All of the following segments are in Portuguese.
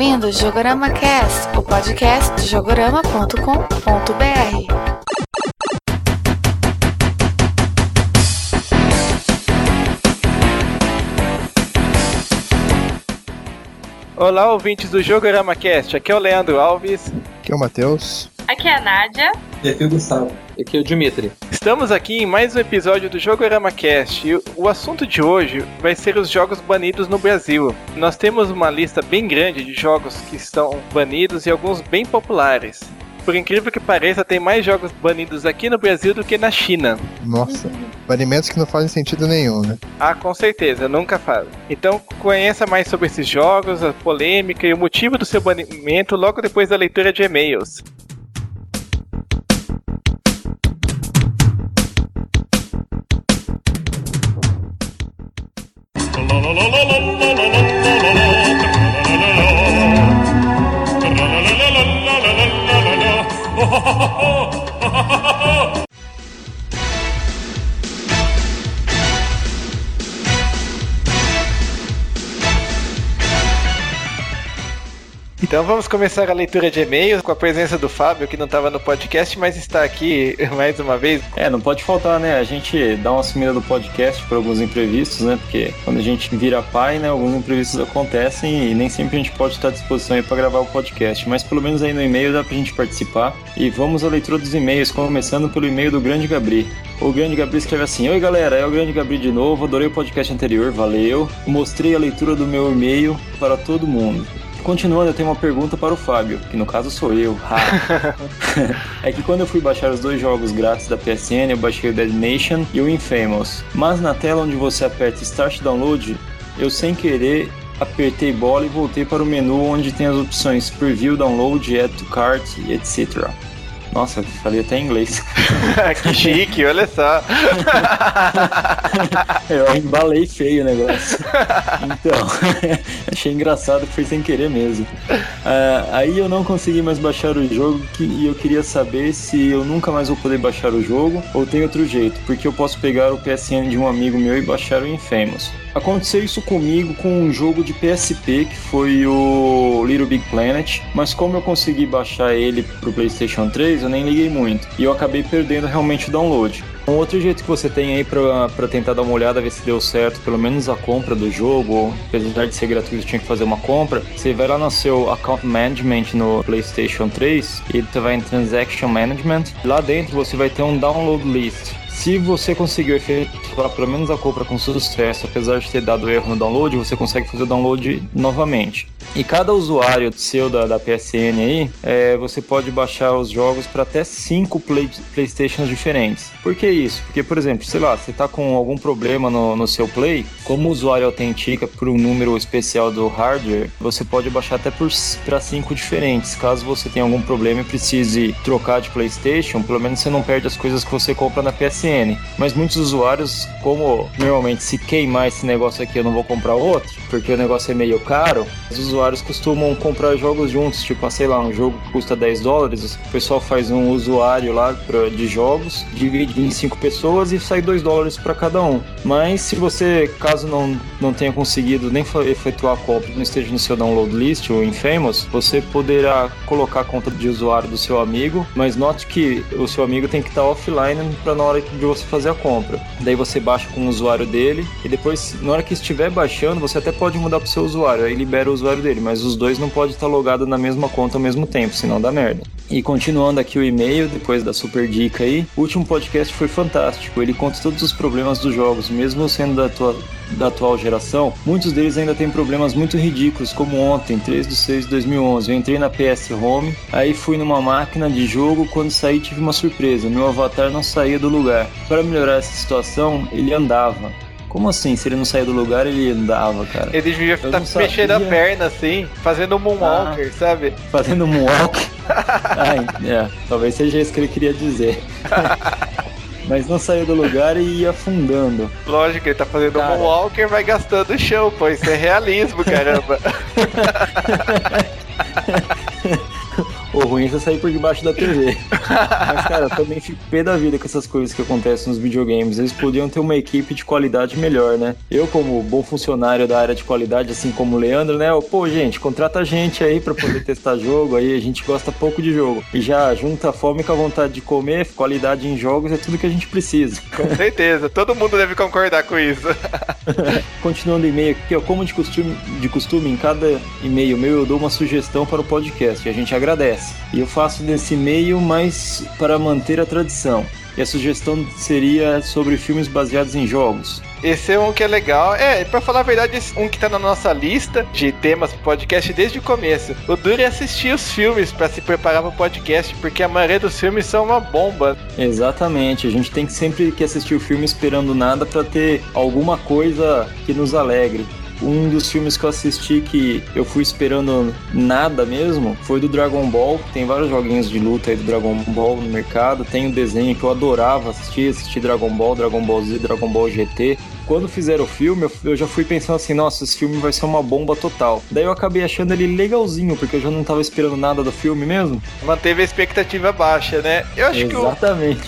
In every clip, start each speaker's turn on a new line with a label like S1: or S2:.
S1: ouvindo Jogorama Cast, o podcast de jogorama.com.br.
S2: Olá, ouvintes do Jogorama Cast. Aqui é o Leandro Alves.
S3: Aqui é o Matheus.
S4: Aqui é a Nádia.
S5: E aqui é o Gustavo.
S6: Aqui é o Dimitri.
S2: Estamos aqui em mais um episódio do Jogorama Cast e o assunto de hoje vai ser os jogos banidos no Brasil. Nós temos uma lista bem grande de jogos que estão banidos e alguns bem populares. Por incrível que pareça, tem mais jogos banidos aqui no Brasil do que na China.
S3: Nossa, banimentos que não fazem sentido nenhum, né?
S2: Ah, com certeza, nunca faz. Então conheça mais sobre esses jogos, a polêmica e o motivo do seu banimento logo depois da leitura de e-mails. Oh, Então vamos começar a leitura de e-mails com a presença do Fábio, que não estava no podcast, mas está aqui mais uma vez.
S6: É, não pode faltar, né? A gente dá uma sumida do podcast por alguns imprevistos, né? Porque quando a gente vira pai, né, alguns imprevistos acontecem e nem sempre a gente pode estar à disposição aí para gravar o podcast. Mas pelo menos aí no e-mail dá pra gente participar. E vamos à leitura dos e-mails, começando pelo e-mail do Grande Gabri. O Grande Gabri escreve assim: Oi galera, é o Grande Gabri de novo, adorei o podcast anterior, valeu. Mostrei a leitura do meu e-mail para todo mundo. Continuando, eu tenho uma pergunta para o Fábio, que no caso sou eu. é que quando eu fui baixar os dois jogos grátis da PSN, eu baixei o Dead Nation e o Infamous. Mas na tela onde você aperta Start Download, eu sem querer apertei bola e voltei para o menu onde tem as opções Preview, Download, Add to Cart, etc. Nossa, falei até em inglês.
S2: que chique, olha só.
S6: Eu embalei feio o negócio. Então, achei engraçado que foi sem querer mesmo. Uh, aí eu não consegui mais baixar o jogo que, e eu queria saber se eu nunca mais vou poder baixar o jogo ou tem outro jeito, porque eu posso pegar o PSN de um amigo meu e baixar o Infamous. Aconteceu isso comigo com um jogo de PSP que foi o Little Big Planet, mas como eu consegui baixar ele pro PlayStation 3, eu nem liguei muito e eu acabei perdendo realmente o download. Um outro jeito que você tem aí para tentar dar uma olhada, ver se deu certo, pelo menos a compra do jogo, apesar de ser gratuito, tinha que fazer uma compra. Você vai lá no seu Account Management no PlayStation 3 e você vai em Transaction Management. Lá dentro você vai ter um Download List. Se você conseguiu efetuar pelo menos a compra com sucesso, apesar de ter dado erro no download, você consegue fazer o download novamente. E cada usuário seu da, da PSN aí, é, você pode baixar os jogos para até 5 play, Playstations diferentes. Por que isso? Porque, por exemplo, sei lá, você está com algum problema no, no seu Play, como o usuário autentica por um número especial do hardware, você pode baixar até para 5 diferentes. Caso você tenha algum problema e precise trocar de PlayStation, pelo menos você não perde as coisas que você compra na PSN. Mas muitos usuários, como normalmente se queimar esse negócio aqui eu não vou comprar outro, porque o negócio é meio caro, os usuários costumam comprar jogos juntos, tipo, sei lá, um jogo que custa 10 dólares, o pessoal faz um usuário lá pra, de jogos, divide em 5 pessoas e sai 2 dólares para cada um. Mas se você, caso não, não tenha conseguido nem efetuar a compra, não esteja no seu download list, o Infamous, você poderá colocar a conta de usuário do seu amigo, mas note que o seu amigo tem que estar offline para na hora de você fazer a compra. Daí você baixa com o usuário dele e depois, na hora que estiver baixando, você até pode mudar pro seu usuário, aí libera o usuário dele, mas os dois não podem estar logados na mesma conta ao mesmo tempo, senão dá merda. E continuando aqui o e-mail, depois da super dica aí, o último podcast foi fantástico. Ele conta todos os problemas dos jogos, mesmo sendo da, tua, da atual geração, muitos deles ainda têm problemas muito ridículos, como ontem, 3 de 6 de 2011. Eu entrei na PS Home, aí fui numa máquina de jogo, quando saí tive uma surpresa, meu avatar não saía do lugar. Para melhorar essa situação, ele andava. Como assim? Se ele não saía do lugar, ele andava, cara?
S2: Ele devia estar mexendo a perna assim, fazendo um moonwalker, ah, sabe?
S6: Fazendo um moonwalker? Ai, é, talvez seja isso que ele queria dizer. Mas não saiu do lugar e ia afundando.
S2: Lógico, ele tá fazendo cara... um moonwalker vai gastando o chão, pô. Isso é realismo, caramba.
S6: O ruim é você sair por debaixo da TV. Mas, cara, eu também fico pé da vida com essas coisas que acontecem nos videogames. Eles podiam ter uma equipe de qualidade melhor, né? Eu, como bom funcionário da área de qualidade, assim como o Leandro, né? Eu, Pô, gente, contrata a gente aí pra poder testar jogo. Aí a gente gosta pouco de jogo. E já junta a fome com a vontade de comer, qualidade em jogos é tudo que a gente precisa.
S2: Com certeza, todo mundo deve concordar com isso.
S6: Continuando o e-mail aqui, ó, como de costume, de costume, em cada e-mail meu eu dou uma sugestão para o podcast e a gente agradece. E eu faço nesse e-mail mais para manter a tradição. E a sugestão seria sobre filmes baseados em jogos.
S2: Esse é um que é legal. É, pra falar a verdade, esse um que tá na nossa lista de temas pro podcast desde o começo. O duro é assistir os filmes para se preparar pro podcast, porque a maioria dos filmes são uma bomba.
S6: Exatamente, a gente tem que sempre que assistir o filme esperando nada para ter alguma coisa que nos alegre. Um dos filmes que eu assisti que eu fui esperando nada mesmo foi do Dragon Ball. Tem vários joguinhos de luta aí do Dragon Ball no mercado. Tem o desenho que eu adorava assistir, assistir Dragon Ball, Dragon Ball Z, Dragon Ball GT quando fizeram o filme, eu já fui pensando assim, nossa, esse filme vai ser uma bomba total. Daí eu acabei achando ele legalzinho, porque eu já não tava esperando nada do filme mesmo.
S2: Manteve a expectativa baixa, né? Eu acho
S6: Exatamente.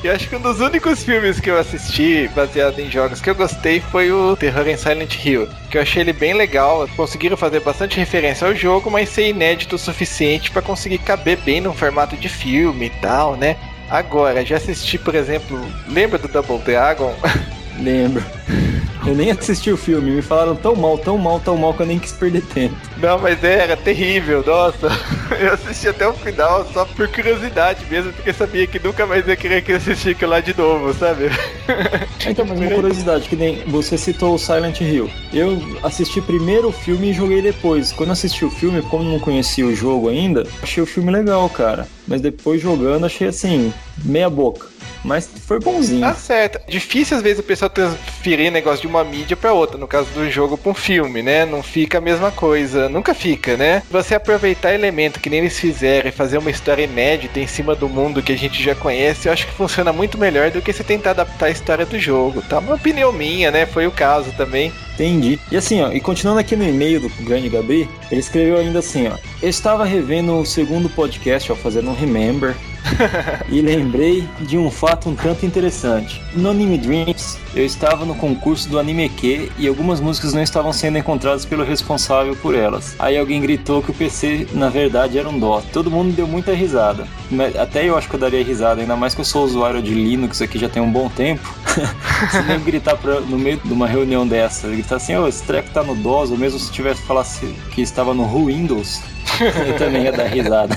S2: que eu acho que um dos únicos filmes que eu assisti baseado em jogos que eu gostei foi o Terror em Silent Hill, que eu achei ele bem legal. Conseguiram fazer bastante referência ao jogo, mas ser inédito o suficiente para conseguir caber bem no formato de filme e tal, né? Agora, já assisti, por exemplo, lembra do Double Dragon?
S6: Lembro. Eu nem assisti o filme, me falaram tão mal, tão mal, tão mal que eu nem quis perder tempo.
S2: Não, mas é, era terrível, nossa. Eu assisti até o final só por curiosidade mesmo, porque sabia que nunca mais ia querer que assistir aquilo lá de novo, sabe?
S6: Então, mas uma curiosidade, que nem você citou o Silent Hill. Eu assisti primeiro o filme e joguei depois. Quando assisti o filme, como não conhecia o jogo ainda, achei o filme legal, cara. Mas depois jogando, achei assim, meia boca. Mas foi bonzinho.
S2: Tá certo. Difícil às vezes o pessoal transferir negócio de uma mídia para outra, no caso do jogo para um filme, né? Não fica a mesma coisa. Nunca fica, né? Você aproveitar elemento que nem eles fizeram e fazer uma história inédita em cima do mundo que a gente já conhece, eu acho que funciona muito melhor do que você tentar adaptar a história do jogo. Tá uma opinião minha, né? Foi o caso também.
S6: Entendi. E assim, ó, e continuando aqui no e-mail do grande Gabi, ele escreveu ainda assim, ó. Eu estava revendo o segundo podcast, ó, fazendo um remember, e lembrei de um fato um tanto interessante. No Anime Dreams, eu estava no concurso do Anime Q e algumas músicas não estavam sendo encontradas pelo responsável por elas. Aí alguém gritou que o PC na verdade era um DOS. Todo mundo deu muita risada. Até eu acho que eu daria risada, ainda mais que eu sou usuário de Linux aqui já tem um bom tempo. se nem gritar pra, no meio de uma reunião dessa, gritar assim, oh, esse treco tá no DOS, ou mesmo se tivesse falado que estava no Windows, eu também ia dar risada.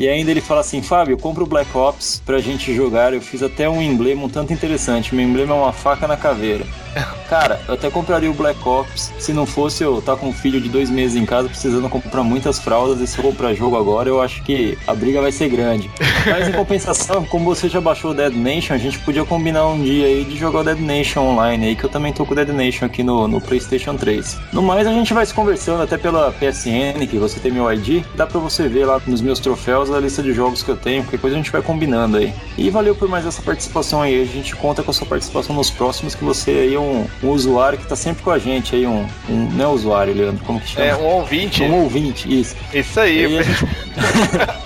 S6: E ainda ele fala assim: Fábio, compra o Black Ops pra gente jogar. Eu fiz até um emblema um tanto interessante. Meu emblema é uma faca na caveira. Cara, eu até compraria o Black Ops se não fosse eu estar tá com um filho de dois meses em casa precisando comprar muitas fraldas. E se eu comprar jogo agora, eu acho que a briga vai ser grande. Mas em compensação, como você já baixou o Dead Nation, a gente podia combinar um dia aí de jogar o Dead Nation online aí, que eu também tô com o Dead Nation aqui no, no PlayStation 3. No mais, a gente vai se conversando até pela PSN, que você tem meu ID. Dá pra você ver lá nos meus troféus a lista de jogos que eu tenho, qualquer coisa a gente vai combinando aí. E valeu por mais essa participação aí. A gente conta com a sua participação nos próximos, que você aí é um, um usuário que tá sempre com a gente aí, um, um não é usuário, Leandro, como que chama?
S2: É, um ouvinte.
S6: Um ouvinte, isso.
S2: Isso aí.
S6: aí gente...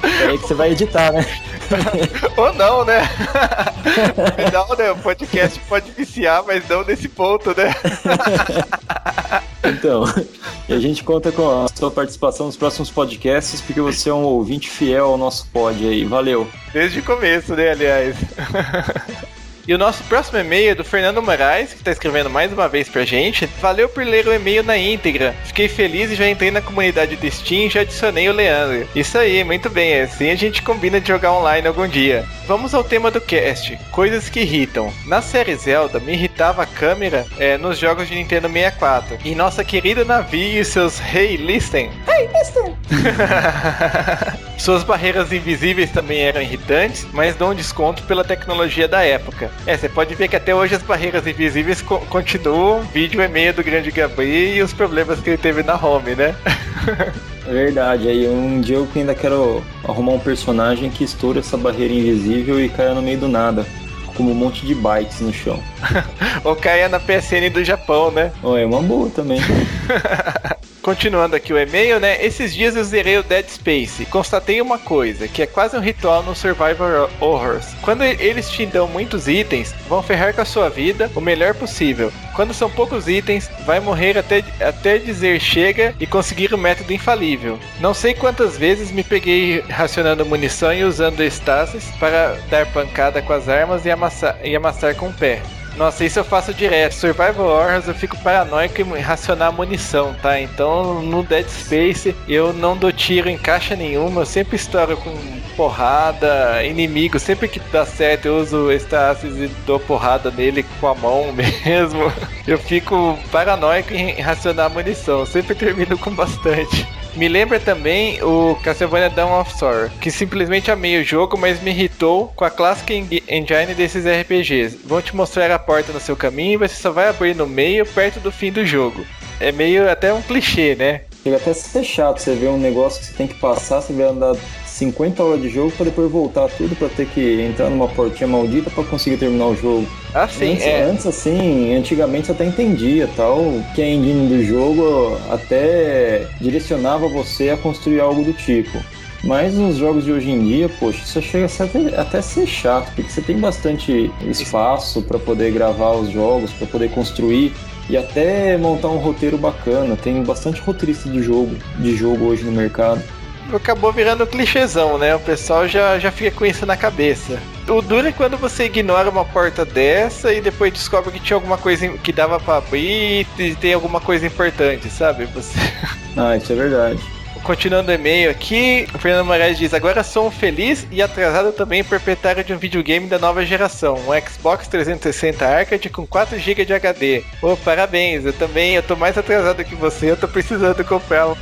S6: é aí que você vai editar, né?
S2: Ou não, né? Não, né? O podcast pode viciar, mas não nesse ponto, né?
S6: Então, e a gente conta com a sua participação nos próximos podcasts, porque você é um ouvinte fiel ao nosso pod aí. Valeu.
S2: Desde o começo, né, aliás. E o nosso próximo e-mail é do Fernando Moraes, que está escrevendo mais uma vez pra gente. Valeu por ler o e-mail na íntegra. Fiquei feliz e já entrei na comunidade do Steam e já adicionei o Leandro. Isso aí, muito bem. Assim a gente combina de jogar online algum dia. Vamos ao tema do cast: coisas que irritam. Na série Zelda, me irritava a câmera é, nos jogos de Nintendo 64. E nossa querida Navi e seus Hey Listen.
S4: Hey Listen!
S2: Suas barreiras invisíveis também eram irritantes, mas dão um desconto pela tecnologia da época. É, você pode ver que até hoje as barreiras invisíveis co continuam, vídeo e meio do grande Gabriel e os problemas que ele teve na home, né?
S6: Verdade, aí um dia eu ainda quero arrumar um personagem que estoura essa barreira invisível e caia no meio do nada. Como um monte de bytes no chão.
S2: Ou caia na PSN do Japão, né?
S6: Oh, é uma boa também.
S2: Continuando aqui o e-mail, né? Esses dias eu zerei o Dead Space. Constatei uma coisa, que é quase um ritual no Survivor Horrors. Quando eles te dão muitos itens, vão ferrar com a sua vida o melhor possível. Quando são poucos itens, vai morrer até, até dizer chega e conseguir o método infalível. Não sei quantas vezes me peguei racionando munição e usando estasis para dar pancada com as armas e amassar, e amassar com o pé. Nossa, isso eu faço direto. Survival Horrors eu fico paranoico em racionar munição, tá? Então no Dead Space eu não dou tiro em caixa nenhuma, eu sempre estouro com porrada, inimigo, sempre que dá certo eu uso Stasis e dou porrada nele com a mão mesmo. Eu fico paranoico em racionar munição, sempre termino com bastante. Me lembra também o Castlevania Dawn of Sorrow, que simplesmente amei o jogo, mas me irritou com a clássica engine desses RPGs. Vão te mostrar a porta no seu caminho e você só vai abrir no meio, perto do fim do jogo. É meio até um clichê, né?
S6: Chega até a ser chato você ver um negócio que você tem que passar, você vai andar 50 horas de jogo para depois voltar tudo para ter que entrar numa portinha maldita para conseguir terminar o jogo.
S2: Ah, sim,
S6: antes,
S2: é.
S6: antes, assim, antigamente você até entendia tal, que a engine do jogo até direcionava você a construir algo do tipo. Mas nos jogos de hoje em dia, poxa, isso chega a ser até, até ser chato, porque você tem bastante espaço para poder gravar os jogos, para poder construir e até montar um roteiro bacana. Tem bastante roteirista de jogo, de jogo hoje no mercado
S2: acabou virando clichêzão, né? O pessoal já, já fica com isso na cabeça. O duro é quando você ignora uma porta dessa e depois descobre que tinha alguma coisa que dava para abrir e tem alguma coisa importante, sabe? Você...
S6: Ah, isso é verdade.
S2: Continuando o e-mail aqui, o Fernando Moraes diz: Agora sou um feliz e atrasado também proprietário de um videogame da nova geração, um Xbox 360 Arcade com 4 GB de HD. Oh, parabéns, eu também, eu tô mais atrasado que você, eu tô precisando comprar um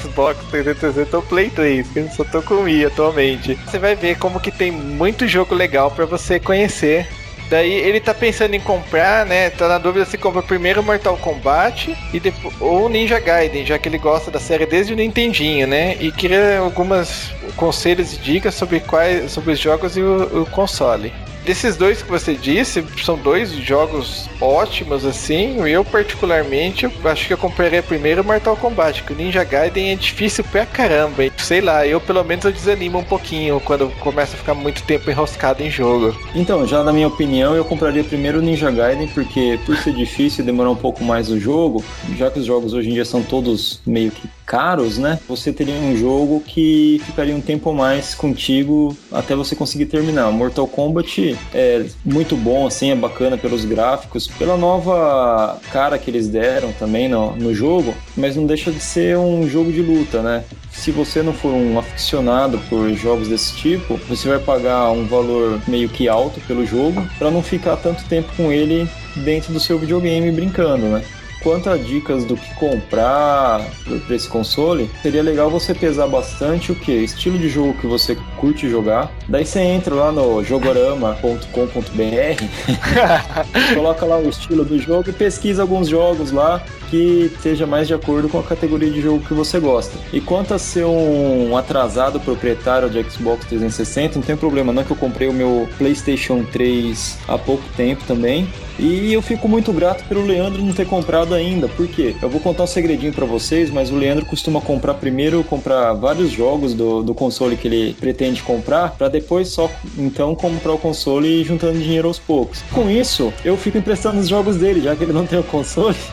S2: Xbox 360 ou Play 3, que eu só tô com o atualmente. Você vai ver como que tem muito jogo legal para você conhecer Daí ele tá pensando em comprar, né? Tá na dúvida se compra primeiro Mortal Kombat e depois, ou Ninja Gaiden, já que ele gosta da série desde o Nintendinho, né? E queria algumas conselhos e dicas sobre quais sobre os jogos e o, o console desses dois que você disse, são dois jogos ótimos, assim. Eu, particularmente, acho que eu compraria primeiro Mortal Kombat, que o Ninja Gaiden é difícil pra caramba. E, sei lá, eu pelo menos eu desanimo um pouquinho quando começa a ficar muito tempo enroscado em jogo.
S6: Então, já na minha opinião, eu compraria primeiro o Ninja Gaiden, porque por ser difícil e demorar um pouco mais o jogo, já que os jogos hoje em dia são todos meio que caros, né? Você teria um jogo que ficaria um tempo mais contigo até você conseguir terminar. Mortal Kombat é muito bom, assim, é bacana pelos gráficos, pela nova cara que eles deram também no, no jogo, mas não deixa de ser um jogo de luta, né? Se você não for um aficionado por jogos desse tipo, você vai pagar um valor meio que alto pelo jogo para não ficar tanto tempo com ele dentro do seu videogame brincando, né? Quanto a dicas do que comprar para esse console, seria legal você pesar bastante o que? Estilo de jogo que você curte jogar. Daí você entra lá no jogorama.com.br, coloca lá o estilo do jogo e pesquisa alguns jogos lá que esteja mais de acordo com a categoria de jogo que você gosta. E quanto a ser um atrasado proprietário de Xbox 360, não tem problema, não é que eu comprei o meu PlayStation 3 há pouco tempo também. E eu fico muito grato pelo Leandro não ter comprado ainda. Por quê? Eu vou contar um segredinho para vocês, mas o Leandro costuma comprar primeiro, comprar vários jogos do, do console que ele pretende comprar, para depois só então comprar o console e juntando dinheiro aos poucos. Com isso, eu fico emprestando os jogos dele, já que ele não tem o console.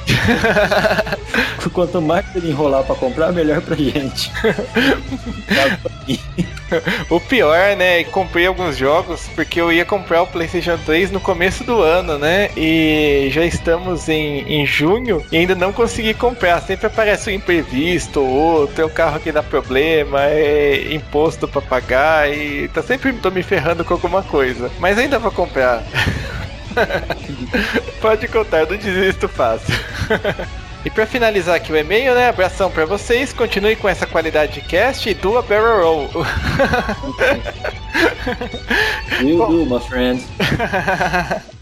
S6: Quanto mais ele enrolar para comprar, melhor pra gente.
S2: o pior, né? Comprei alguns jogos porque eu ia comprar o PlayStation 3 no começo do ano, né? E já estamos em, em junho e ainda não consegui comprar. Sempre aparece um imprevisto ou outro, é um carro que dá problema, é imposto para pagar e tá sempre tô me ferrando com alguma coisa. Mas ainda vou comprar. Pode contar, eu não desisto fácil. E para finalizar aqui o e-mail, né? Abração para vocês. Continue com essa qualidade de cast e do a barrel roll.
S6: You do, my friend.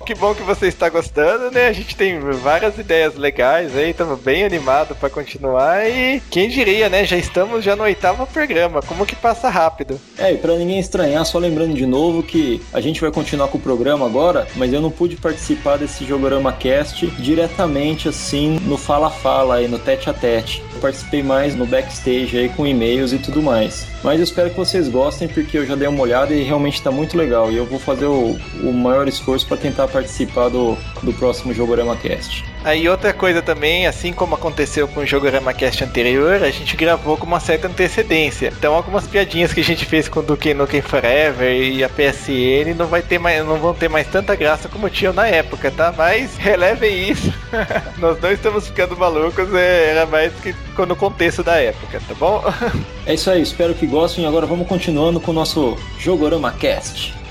S2: Que bom que você está gostando, né? A gente tem várias ideias legais aí, estamos bem animados para continuar e quem diria, né? Já estamos já no oitavo programa. Como que passa rápido?
S6: É, e pra ninguém estranhar, só lembrando de novo que a gente vai continuar com o programa agora, mas eu não pude participar desse Jogorama Cast diretamente assim no Fala Fala aí, no tete a tete. Participei mais no backstage aí com e-mails e tudo mais. Mas eu espero que vocês gostem porque eu já dei uma olhada e realmente tá muito legal. E eu vou fazer o, o maior esforço para tentar participar do, do próximo Jogorama Cast.
S2: Aí outra coisa também, assim como aconteceu com o Jogorama Cast anterior, a gente gravou com uma certa antecedência. Então algumas piadinhas que a gente fez com o Duke Nukem Forever e a PSN não vai ter mais, não vão ter mais tanta graça como tinham na época, tá? Mas relevem isso. Nós não estamos ficando malucos, é, era mais que no contexto da época, tá bom?
S6: É isso aí, espero que gostem. Agora vamos continuando com o nosso Jogorama Cast.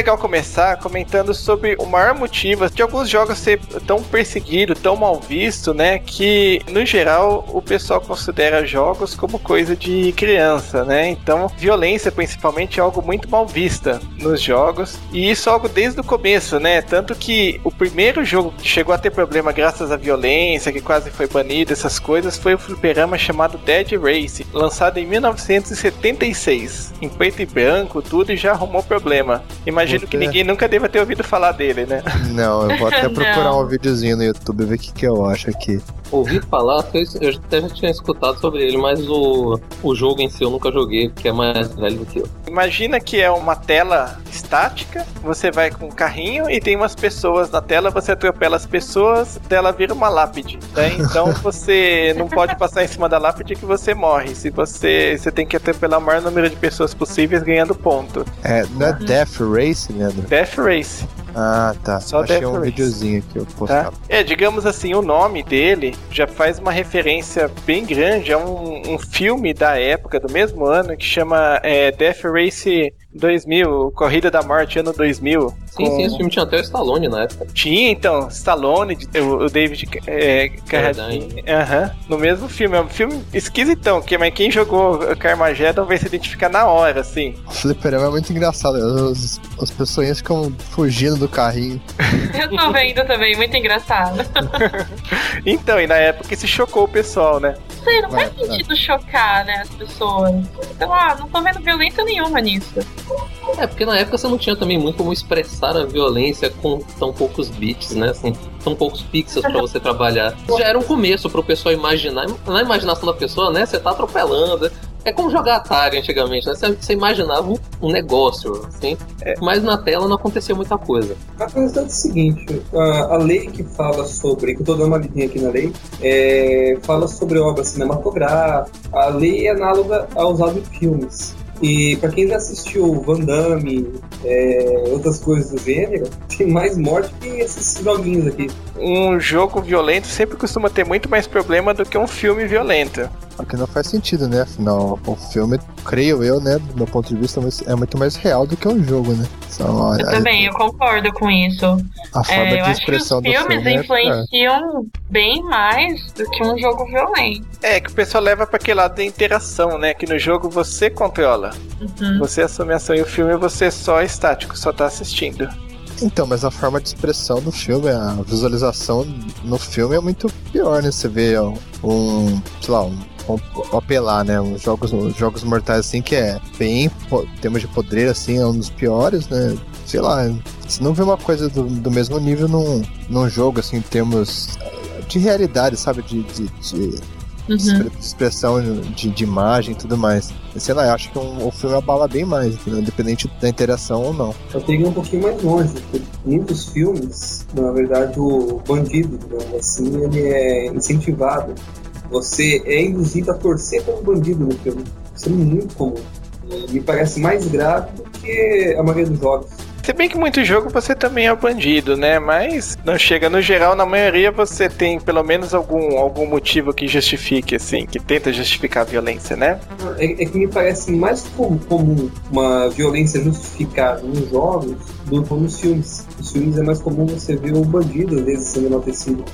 S2: Legal começar comentando sobre o maior motivo de alguns jogos ser tão perseguido, tão mal visto, né? Que no geral o pessoal considera jogos como coisa de criança, né? Então, violência principalmente é algo muito mal vista nos jogos e isso é algo desde o começo, né? Tanto que o primeiro jogo que chegou a ter problema graças à violência, que quase foi banido, essas coisas, foi o fliperama chamado Dead Race, lançado em 1976, em preto e branco, tudo e já arrumou problema. Imagino que ninguém nunca deva ter ouvido falar dele, né?
S3: Não, eu vou até procurar um videozinho no YouTube ver o que, que eu acho aqui.
S4: Ouvi falar, eu até já tinha escutado sobre ele, mas o, o jogo em si eu nunca joguei, porque é mais velho do que eu.
S2: Imagina que é uma tela estática, você vai com um carrinho e tem umas pessoas na tela, você atropela as pessoas, dela vira uma lápide. Né? Então você não pode passar em cima da lápide que você morre. Se você, você tem que atropelar o maior número de pessoas possíveis ganhando ponto.
S3: É, não é Death Race, né?
S2: Death Race.
S3: Ah, tá.
S2: Só
S3: Achei
S2: Death
S3: um
S2: Race.
S3: videozinho que eu postava.
S2: Tá? É, digamos assim, o nome dele já faz uma referência bem grande a um, um filme da época, do mesmo ano, que chama é, Death Race 2000, Corrida da Morte, ano 2000.
S4: Sim, sim, esse filme tinha até o Stallone na época.
S2: Tinha, então, Stallone, o, o David é, Carradine, aham, no mesmo filme. É um filme esquisitão, que, mas quem jogou Carmageddon vai se identificar na hora, assim.
S3: O fliperama é muito engraçado. As, as pessoas ficam fugindo do carrinho.
S5: Eu tô vendo também, muito engraçado.
S2: Então, e na época isso chocou o pessoal, né?
S5: Sei, não faz sentido chocar, né, as pessoas. Então, ah, não tô vendo violência nenhuma nisso.
S4: É, porque na época você não tinha também muito como expressar a violência com tão poucos bits, né? Assim, tão poucos pixels pra você trabalhar. Já era um começo pro pessoal imaginar. Na imaginação da pessoa, né? Você tá atropelando. É como jogar Atari antigamente, né? Você, imaginava um, negócio, assim. Mas na tela não acontecia muita coisa.
S7: A questão é o seguinte, a, a lei que fala sobre, que eu tô dando uma lidinha aqui na lei, é, fala sobre obra cinematográfica, a lei é análoga aos audiofilmes. E pra quem já assistiu Van Damme, é, outras coisas do gênero, tem mais morte que esses joguinhos aqui.
S2: Um jogo violento sempre costuma ter muito mais problema do que um filme violento.
S3: O que não faz sentido, né? Afinal, o filme, creio eu, né? Do meu ponto de vista, é muito mais real do que um jogo, né? São,
S5: Eu
S3: a,
S5: também, eu concordo com isso.
S3: a forma
S5: É, eu
S3: de
S5: acho que os
S3: expressão do
S5: filmes
S3: filme é-
S5: influenciam bem mais do que um jogo violento.
S2: É, que o pessoal leva pra aquele lado da interação, né? Que no jogo você controla.
S5: Uhum.
S2: Você assume a ação e o filme você só é estático, só tá assistindo.
S3: Então, mas a forma de expressão do filme, a visualização no filme é muito pior, né? Você vê um, sei lá, um apelar, né? Uns jogos, uns jogos mortais assim que é bem, em termos de poder, assim, é um dos piores, né? Sei lá, você não vê uma coisa do, do mesmo nível num, num jogo, assim, em termos eh, de realidade, sabe? De, de, de
S5: Uhum.
S3: expre- expressão de, de imagem e tudo mais. Sei lá, eu acho que um- o filme abala bem mais, entendeu? independente da interação ou não.
S7: Eu tenho um pouquinho mais longe, porque muitos filmes, na verdade, o bandido, digamos assim, ele é incentivado. Você é induzido a torcer pelo bandido no filme. Isso é muito comum. E Me parece mais grave do que a maioria dos jogos.
S2: Se bem que muito jogo você também é bandido, né? Mas não chega no geral, na maioria você tem pelo menos algum, algum motivo que justifique, assim, que tenta justificar a violência, né?
S7: É, é que me parece mais com- comum uma violência justificada nos jogos do que nos filmes. Nos filmes é mais comum você ver o bandido, às vezes, sendo enaltecido.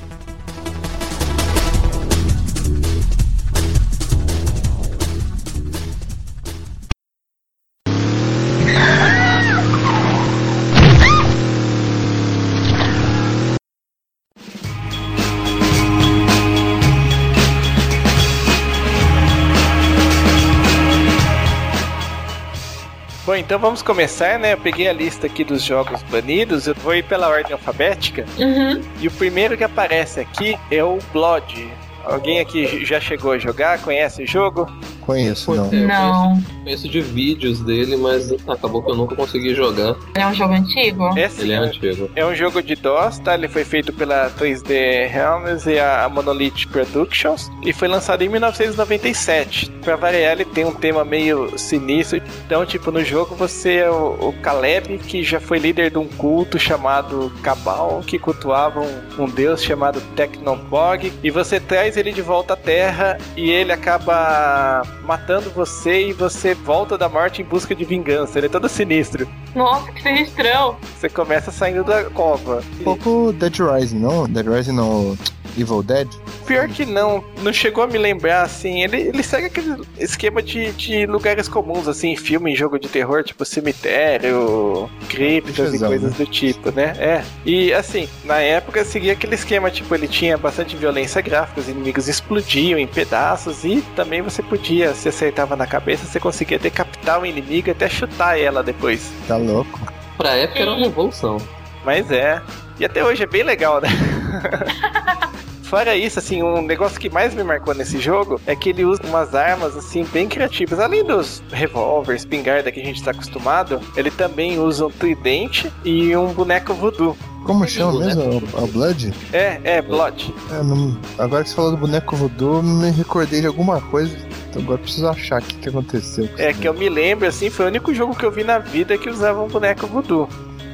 S2: Então vamos começar, né? Eu peguei a lista aqui dos jogos banidos, eu vou ir pela ordem alfabética.
S5: Uhum.
S2: E o primeiro que aparece aqui é o Blood. Alguém aqui já chegou a jogar? Conhece o jogo?
S3: Conheço, não.
S4: É, eu
S5: Não.
S4: Conheço de vídeos dele, mas acabou que eu nunca consegui jogar.
S5: Ele é um jogo antigo?
S2: É sim,
S4: Ele é antigo.
S2: É um jogo de DOS, tá? Ele foi feito pela 3D Realms e a Monolith Productions e foi lançado em 1997. Pra variar, ele tem um tema meio sinistro. Então, tipo, no jogo você é o, o Caleb, que já foi líder de um culto chamado Cabal, que cultuava um, um deus chamado Tecnopog, e você traz ele de volta à Terra e ele acaba matando você e você volta da morte em busca de vingança. Ele é todo sinistro.
S5: Nossa, que sinistrão.
S2: Você começa saindo da cova.
S3: Um pouco Dead Rising, não? Dead Rising não. Evil Dead?
S2: Pior que não, não chegou a me lembrar, assim, ele, ele segue aquele esquema de, de lugares comuns, assim, filme, jogo de terror, tipo cemitério, criptas e coisas
S3: né?
S2: do tipo, né? É. E assim, na época seguia aquele esquema, tipo, ele tinha bastante violência gráfica, os inimigos explodiam em pedaços e também você podia, se acertava na cabeça, você conseguia decapitar o inimigo e até chutar ela depois.
S3: Tá louco?
S4: Pra época era uma revolução.
S2: Mas é. E até hoje é bem legal, né? Fora isso, assim, um negócio que mais me marcou nesse jogo é que ele usa umas armas, assim, bem criativas. Além dos revólveres, espingarda que a gente tá acostumado, ele também usa um tridente e um boneco voodoo.
S3: Como chama mesmo? A, a Blood?
S2: É, é, Blood.
S3: É, não- agora que você falou do boneco voodoo, me recordei de alguma coisa. Então agora eu preciso achar o que, que aconteceu.
S2: É que eu me lembro, assim, foi o único jogo que eu vi na vida que usava um boneco voodoo.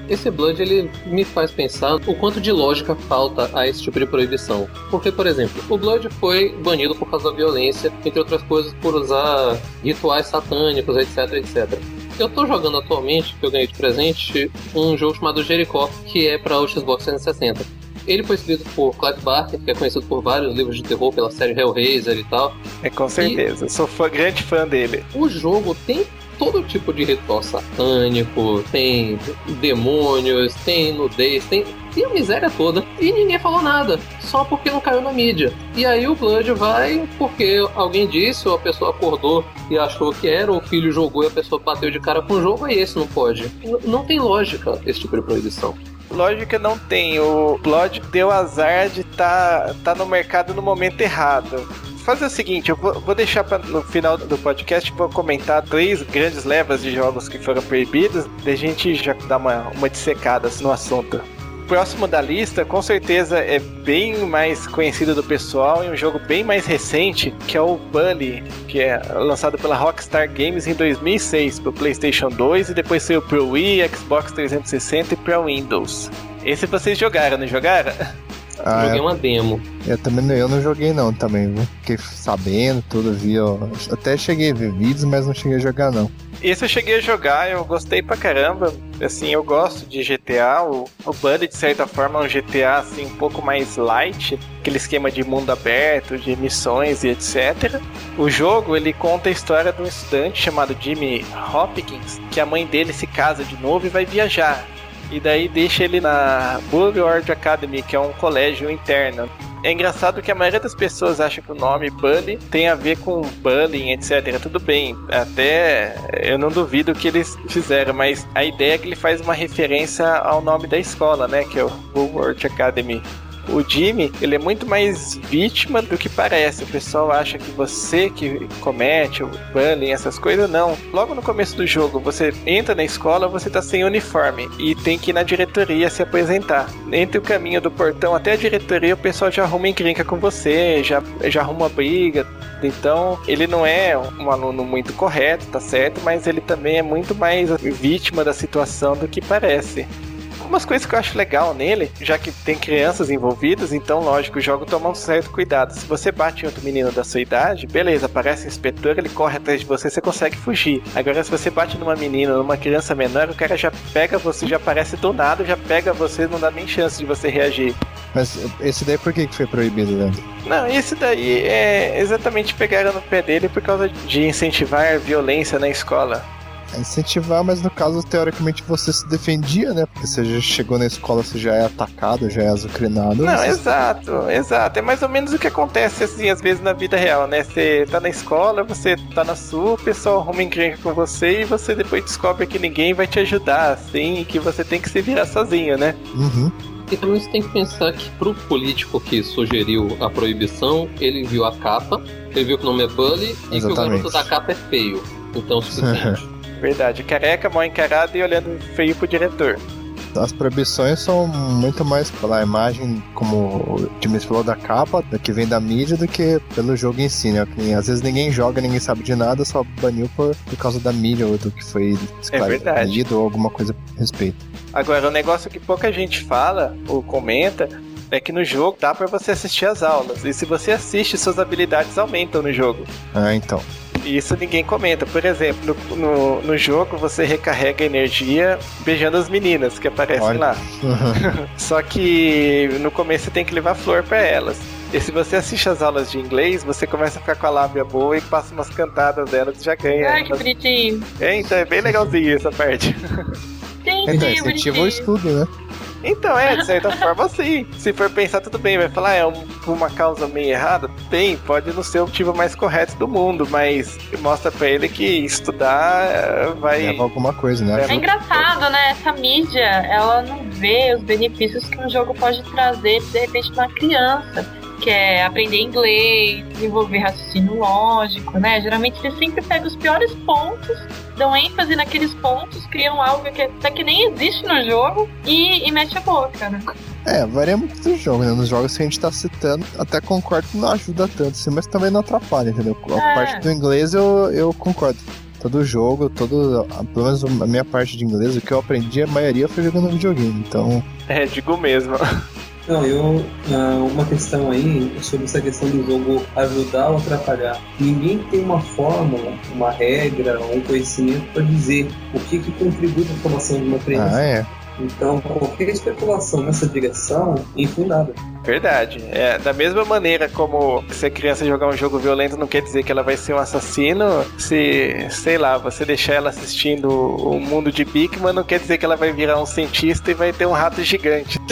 S4: Esse Blood ele me faz pensar o quanto de lógica falta a esse tipo de proibição. Porque, por exemplo, o Blood foi banido por causa da violência, entre outras coisas por usar rituais satânicos, etc, etc. Eu tô jogando atualmente, que eu ganhei de presente, um jogo chamado Jericho, que é para o Xbox 360. Ele foi escrito por Clive Barker, que é conhecido por vários livros de terror, pela série Hellraiser e tal.
S2: É com certeza. Sou fã, grande fã dele.
S4: O jogo tem todo tipo de ritual satânico, tem demônios, tem nudez, tem, tem a miséria toda. E ninguém falou nada, só porque não caiu na mídia. E aí o Blood vai porque alguém disse, ou a pessoa acordou e achou que era, ou o filho jogou e a pessoa bateu de cara com o jogo, aí esse não pode. N- não tem lógica esse tipo de proibição.
S2: Lógica não tem. O Blood deu azar de tá, tá no mercado no momento errado. Fazer o seguinte, eu vou, deixar pra, no final do podcast, vou comentar três grandes levas de jogos que foram proibidos, da gente já dar uma, uma dissecada no assunto. O próximo da lista, com certeza, é bem mais conhecido do pessoal e um jogo bem mais recente, que é o Bully, que é lançado pela Rockstar Games em 2006 para PlayStation 2 e depois saiu para Wii, Xbox 360 e para Windows. Esse vocês jogaram, não jogaram?
S3: Ah,
S4: Joguei uma demo.
S3: eu também não- eu não joguei não também, viu? Fiquei sabendo tudo, vi, ó. Até cheguei a ver vídeos, mas não cheguei a jogar não.
S2: Esse eu cheguei a jogar, eu gostei pra caramba. Assim, eu gosto de GTA. O, o Bully, de certa forma, é um GTA assim, um pouco mais light, aquele esquema de mundo aberto, de missões e etc. O jogo ele conta a história de um estudante chamado Jimmy Hopkins, que a mãe dele se casa de novo e vai viajar. E daí deixa ele na Boulevard Academy, que é um colégio interno. É engraçado que a maioria das pessoas acha que o nome Bully tem a ver com bullying, etc. Tudo bem, até eu não duvido que eles fizeram, mas a ideia é que ele faz uma referência ao nome da escola, né? Que é o Boulevard Academy. O Jimmy, ele é muito mais vítima do que parece. O pessoal acha que você que comete o bullying, essas coisas, não. Logo no começo do jogo, você entra na escola, você tá sem uniforme e tem que ir na diretoria se apresentar. Entre o caminho do portão até a diretoria, o pessoal já arruma encrenca com você, já, já arruma briga. Então, ele não é um aluno muito correto, tá certo, mas ele também é muito mais vítima da situação do que parece umas coisas que eu acho legal nele, já que tem crianças envolvidas, então, lógico, o jogo toma um certo cuidado. Se você bate em outro menino da sua idade, beleza, aparece o inspetor, ele corre atrás de você, você consegue fugir. Agora, se você bate numa menina, numa criança menor, o cara já pega você, já aparece do nada, já pega você, não dá nem chance de você reagir.
S3: Mas esse daí por que que foi proibido, né?
S2: Não, esse daí é exatamente pegaram no pé dele por causa de incentivar violência na escola.
S3: Incentivar, mas no caso, teoricamente, você se defendia, né? Porque você já chegou na escola, você já é atacado, já é azucrinado.
S2: Não,
S3: você...
S2: exato, exato. É mais ou menos o que acontece, assim, às vezes na vida real, né? Você tá na escola, você tá na sua, o pessoal arruma encrenca com você e você depois descobre que ninguém vai te ajudar, assim, e que você tem que se virar sozinho, né?
S3: Uhum.
S4: E também você tem que pensar que pro político que sugeriu a proibição, ele viu a capa, ele viu que o nome é Bully e que o garoto da capa é feio. Então, o suficiente.
S2: Verdade, careca, mal encarado e olhando feio pro diretor.
S3: As proibições são muito mais pela imagem, como o Jimmy falou, da capa, da que vem da mídia, do que pelo jogo em si, né? Às vezes ninguém joga, ninguém sabe de nada, só baniu por, por causa da mídia ou do que foi esclarecido ou alguma coisa a respeito.
S2: Agora, um negócio que pouca gente fala ou comenta é que no jogo dá para você assistir as aulas. E se você assiste, suas habilidades aumentam no jogo.
S3: Ah, então.
S2: Isso ninguém comenta. Por exemplo, no, no, no, jogo você recarrega energia beijando as meninas que aparecem Olha. lá. Uhum. Só que no começo você tem que levar flor para elas. E se você assiste as aulas de inglês, você começa a ficar com a lábia boa e passa umas cantadas delas e já ganha.
S5: Ai, que bonitinho.
S2: É, então é bem legalzinho essa parte.
S5: Sim,
S3: então, incentiva o estudo, né?
S2: Então, é, de certa forma, sim. Se for pensar, tudo bem. Vai falar, é um, uma causa meio errada? Tem, pode não ser o motivo mais correto do mundo, mas mostra pra ele que estudar eh, vai.
S3: Leva alguma coisa, né?
S5: É engraçado, né? Essa mídia, ela não vê os benefícios que um jogo pode trazer, de repente, pra uma criança que é aprender inglês, desenvolver raciocínio lógico, né? Geralmente eles sempre pegam os piores pontos, dão ênfase naqueles pontos, criam algo que até que nem existe no jogo e, e mete a boca, né?
S3: É, varia muito do jogo, né? Nos jogos que a gente tá citando, até concordo que não ajuda tanto, assim, mas também não atrapalha, entendeu? A é. parte do inglês eu, eu concordo. Todo jogo, todo. Pelo menos a minha parte de inglês, o que eu aprendi, a maioria foi jogando videogame, então.
S2: É, digo mesmo.
S7: Não, eu. Ah, uma questão aí sobre essa questão do jogo ajudar ou atrapalhar. Ninguém tem uma fórmula, uma regra, um conhecimento para dizer o que, que contribui para a formação de uma criança.
S3: Ah, é.
S7: Então, qualquer especulação nessa direção é infundada.
S2: Verdade. É, da mesma maneira como se a criança jogar um jogo violento não quer dizer que ela vai ser um assassino, se, sei lá, você deixar ela assistindo o mundo de Bigman não quer dizer que ela vai virar um cientista e vai ter um rato gigante.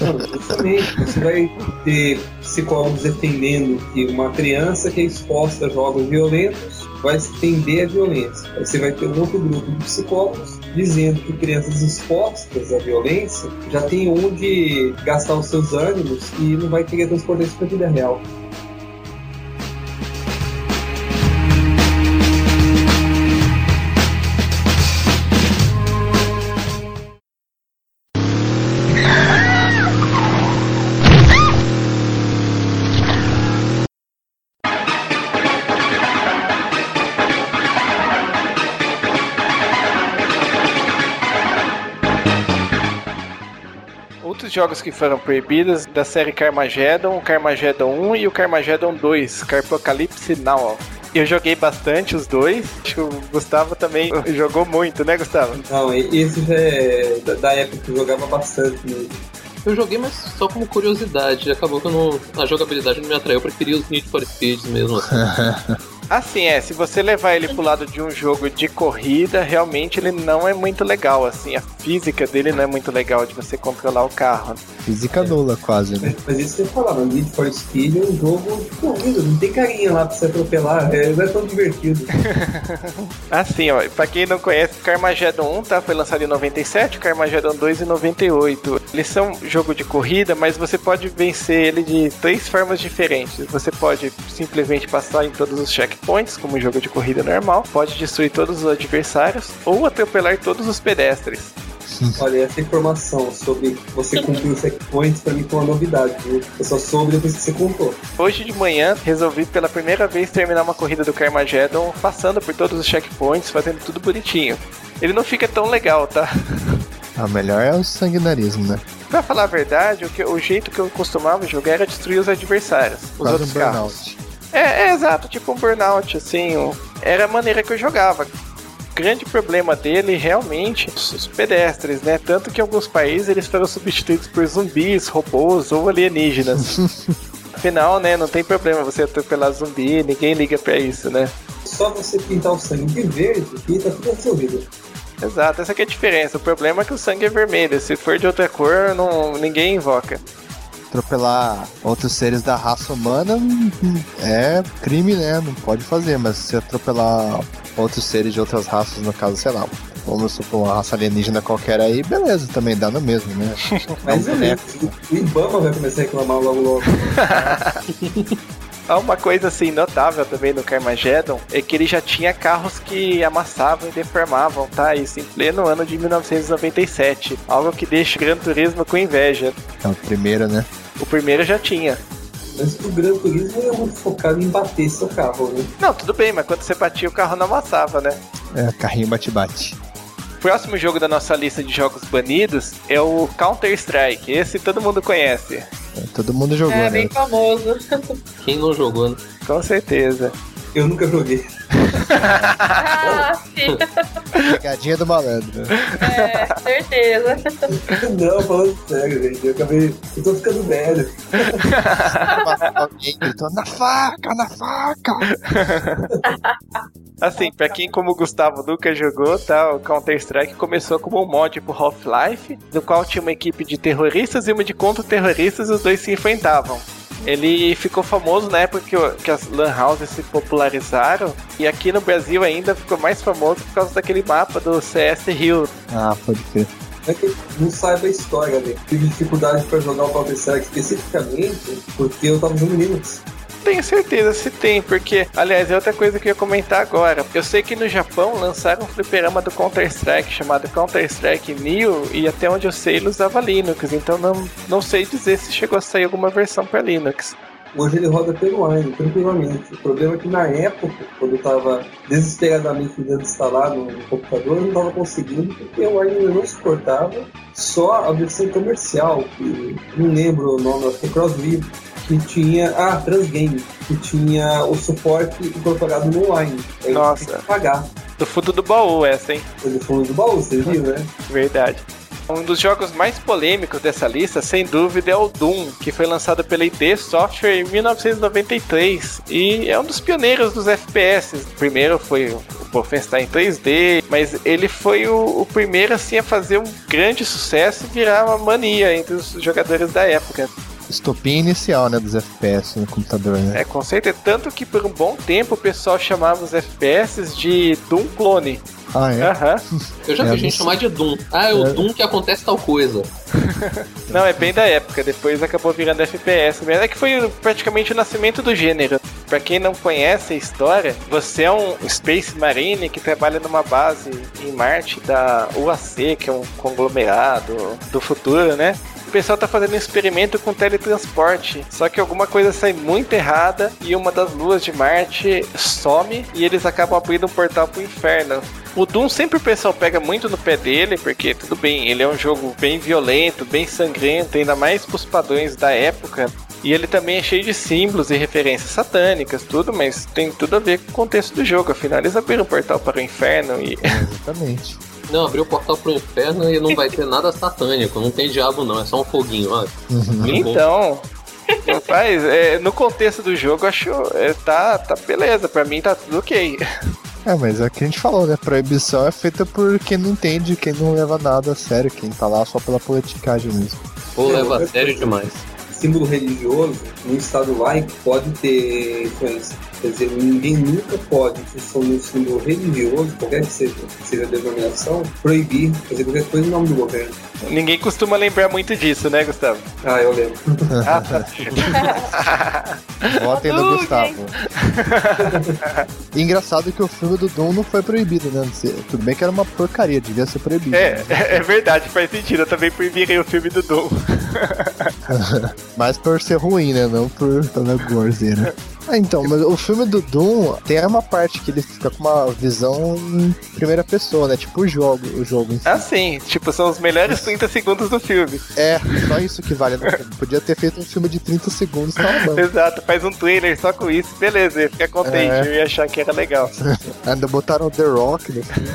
S7: Não, justamente, você vai ter psicólogos defendendo que uma criança que é exposta a jogos violentos vai se tender à violência. Aí você vai ter um outro grupo de psicólogos dizendo que crianças expostas à violência já têm onde gastar os seus ânimos e não vai querer transportar isso para a vida real.
S2: Jogos que foram proibidos da série Carmageddon, o Carmageddon 1 e o Carmageddon 2, Carpocalipse Now. Eu joguei bastante os dois. Acho que o Gustavo também jogou muito, né, Gustavo?
S7: Não, esse já é da época que eu jogava bastante mesmo.
S4: Eu joguei, mas só como curiosidade. Acabou que não, a jogabilidade não me atraiu. Eu preferi os Need for Speed mesmo. Assim.
S2: Assim, é, se você levar ele pro lado de um jogo de corrida, realmente ele não é muito legal, assim, a física dele não é muito legal de você controlar o carro.
S3: Física nula, quase, né?
S7: Mas isso que eu falava, Need for Speed é um jogo de corrida, não tem carinha lá pra você atropelar, é, não é tão divertido.
S2: Assim, ó, pra quem não conhece, o Carmageddon 1 tá, foi lançado em 97, o Carmageddon 2 em 98. Eles são jogo de corrida, mas você pode vencer ele de três formas diferentes. Você pode simplesmente passar em todos os checkpoints, como um jogo de corrida normal, pode destruir todos os adversários ou atropelar todos os pedestres.
S7: Olha, essa informação sobre você cumprir os checkpoints pra mim foi uma novidade, viu? Eu só soube depois que você contou.
S2: Hoje de manhã, resolvi pela primeira vez terminar uma corrida do Carmageddon passando por todos os checkpoints, fazendo tudo bonitinho. Ele não fica tão legal, tá?
S3: A melhor é o sanguinarismo, né?
S2: Pra falar a verdade, o, que, o jeito que eu costumava jogar era destruir os adversários, os
S3: Quase um
S2: outros carros. É, é exato, tipo um burnout, assim. Era a maneira que eu jogava. O grande problema dele, realmente, os os pedestres, né? Tanto que em alguns países eles foram substituídos por zumbis, robôs ou alienígenas. Afinal, né, não tem problema você atropelar zumbi, ninguém liga pra isso, né?
S7: Só você pintar o sangue de verde e tá tudo resolvido.
S2: Exato, essa que é a diferença. O problema é que o sangue é vermelho. Se for de outra cor, não, ninguém invoca.
S3: Atropelar outros seres da raça humana hum, é crime, né? Não pode fazer, mas se atropelar outros seres de outras raças, no caso, sei lá, vamos supor uma raça alienígena qualquer aí, beleza, também dá no mesmo, né?
S7: Mas
S3: É um
S7: é mesmo, o Ibama vai começar a reclamar logo logo.
S2: Uma coisa assim notável também no Carmageddon é que ele já tinha carros que amassavam e deformavam, tá? Isso em pleno ano de 1997. Algo que deixa o Gran Turismo com inveja.
S3: É o primeiro, né?
S2: O primeiro já tinha.
S7: Mas o Gran Turismo é muito focado em bater seu carro, né?
S2: Não, tudo bem, mas quando você batia o carro não amassava, né?
S3: É, carrinho bate-bate.
S2: O próximo jogo da nossa lista de jogos banidos é o Counter-Strike. Esse todo mundo conhece.
S3: É, todo mundo jogou,
S5: É
S3: né?
S5: bem famoso.
S4: Quem não jogou, né?
S2: Com certeza.
S7: Eu nunca joguei.
S5: Ah, sim.
S3: Pegadinha do malandro.
S5: É, certeza.
S7: Não, falando sério, gente. Eu acabei. Eu tô ficando velho.
S3: Alguém gritou, na faca, na faca!
S2: Assim, pra quem como o Gustavo nunca jogou, tá? O Counter-Strike começou como um mod pro Half-Life, no qual tinha uma equipe de terroristas e uma de contra-terroristas e os dois se enfrentavam. Ele ficou famoso na época que, que as lan houses se popularizaram e aqui no Brasil ainda ficou mais famoso por causa daquele mapa do CS Rio.
S3: Ah, pode crer.
S7: É que não saiba a história, né? Tive dificuldade pra jogar o Counter-Strike especificamente porque eu tava jogando Linux.
S2: Tenho certeza se tem, porque, aliás, é outra coisa que eu ia comentar agora. Eu sei que no Japão lançaram um fliperama do Counter-Strike chamado Counter-Strike Neo, e até onde eu sei ele usava Linux, então não, não sei dizer se chegou a sair alguma versão para Linux.
S7: Hoje ele roda pelo Wine, tranquilamente. O problema é que na época, quando eu tava desesperadamente tentando instalar no, computador, eu não tava conseguindo, porque o Wine não suportava só a versão comercial, que não lembro o nome, acho que é CrossView, que tinha. Ah, Transgame, que tinha o suporte incorporado no Wine. Aí
S2: Nossa.
S7: Tem que pagar.
S2: Do fundo do baú, essa, hein?
S7: Foi do fundo do baú, você viu, né?
S2: Verdade. Um dos jogos mais polêmicos dessa lista, sem dúvida, é o Doom, que foi lançado pela ID Software em 1993 e é um dos pioneiros dos FPS. O primeiro foi o Wolfenstein 3D, mas ele foi o, o primeiro assim a fazer um grande sucesso e virar uma mania entre os jogadores da época.
S3: Estopim inicial, né, dos FPS no computador, né?
S2: É, com certeza, tanto que por um bom tempo o pessoal chamava os FPS de Doom clone.
S3: Ah, é?
S2: Aham.
S4: Eu já
S3: É,
S4: vi gente chamar de Doom. Ah, é o
S3: É.
S4: Doom que acontece tal coisa.
S2: Não, é bem da época, depois acabou virando FPS mesmo. É que foi praticamente o nascimento do gênero. Pra quem não conhece a história, você é um Space Marine que trabalha numa base em Marte da UAC, que é um conglomerado do futuro, né? O pessoal tá fazendo um experimento com teletransporte, só que alguma coisa sai muito errada e uma das luas de Marte some e eles acabam abrindo um portal pro inferno. O Doom sempre o pessoal pega muito no pé dele, porque tudo bem, ele é um jogo bem violento, bem sangrento, ainda mais pros padrões da época. E ele também é cheio de símbolos e referências satânicas, tudo, mas tem tudo a ver com o contexto do jogo. Afinal, eles abriram o portal para o inferno e.
S3: Exatamente.
S4: Não, abriu o portal pro inferno e não vai ter nada satânico. Não tem diabo, não. É só um foguinho, ó.
S3: Uhum.
S2: Então. Rapaz, é, no contexto do jogo, acho. É, tá, tá beleza, pra mim tá tudo ok.
S3: É, mas é o que a gente falou, né? Proibição é feita por quem não entende, quem não leva nada a sério, quem tá lá só pela politicagem mesmo.
S4: Ou leva a sério demais.
S7: Símbolo religioso, num estado laico, pode ter influência. Quer dizer, ninguém nunca pode, se for um símbolo religioso, qualquer que seja, que seja a denominação, proibir fazer qualquer coisa em nome do governo.
S2: Ninguém costuma lembrar muito disso, né, Gustavo?
S7: Ah, eu lembro.
S2: Ah, tá.
S3: Votem no
S5: Hadouken.
S3: Gustavo. Engraçado que o filme do Doom não foi proibido, né? Tudo bem que era uma porcaria, devia ser proibido.
S2: É, é verdade, faz sentido. Eu também proibirei o filme do Doom.
S3: Mas por ser ruim, né? Não por pela gorzeira. Ah, então, mas o filme do Doom tem uma parte que ele fica com uma visão em primeira pessoa, né? Tipo o jogo, o jogo em si.
S2: Assim, tipo, são os melhores 30 segundos do filme.
S3: É, só isso que vale no filme. Podia ter feito um filme de 30 segundos, bom.
S2: Exato, faz um trailer só com isso, beleza, ficar contente,
S3: É.
S2: eu ia achar que era legal.
S3: Ainda botaram The Rock no filme.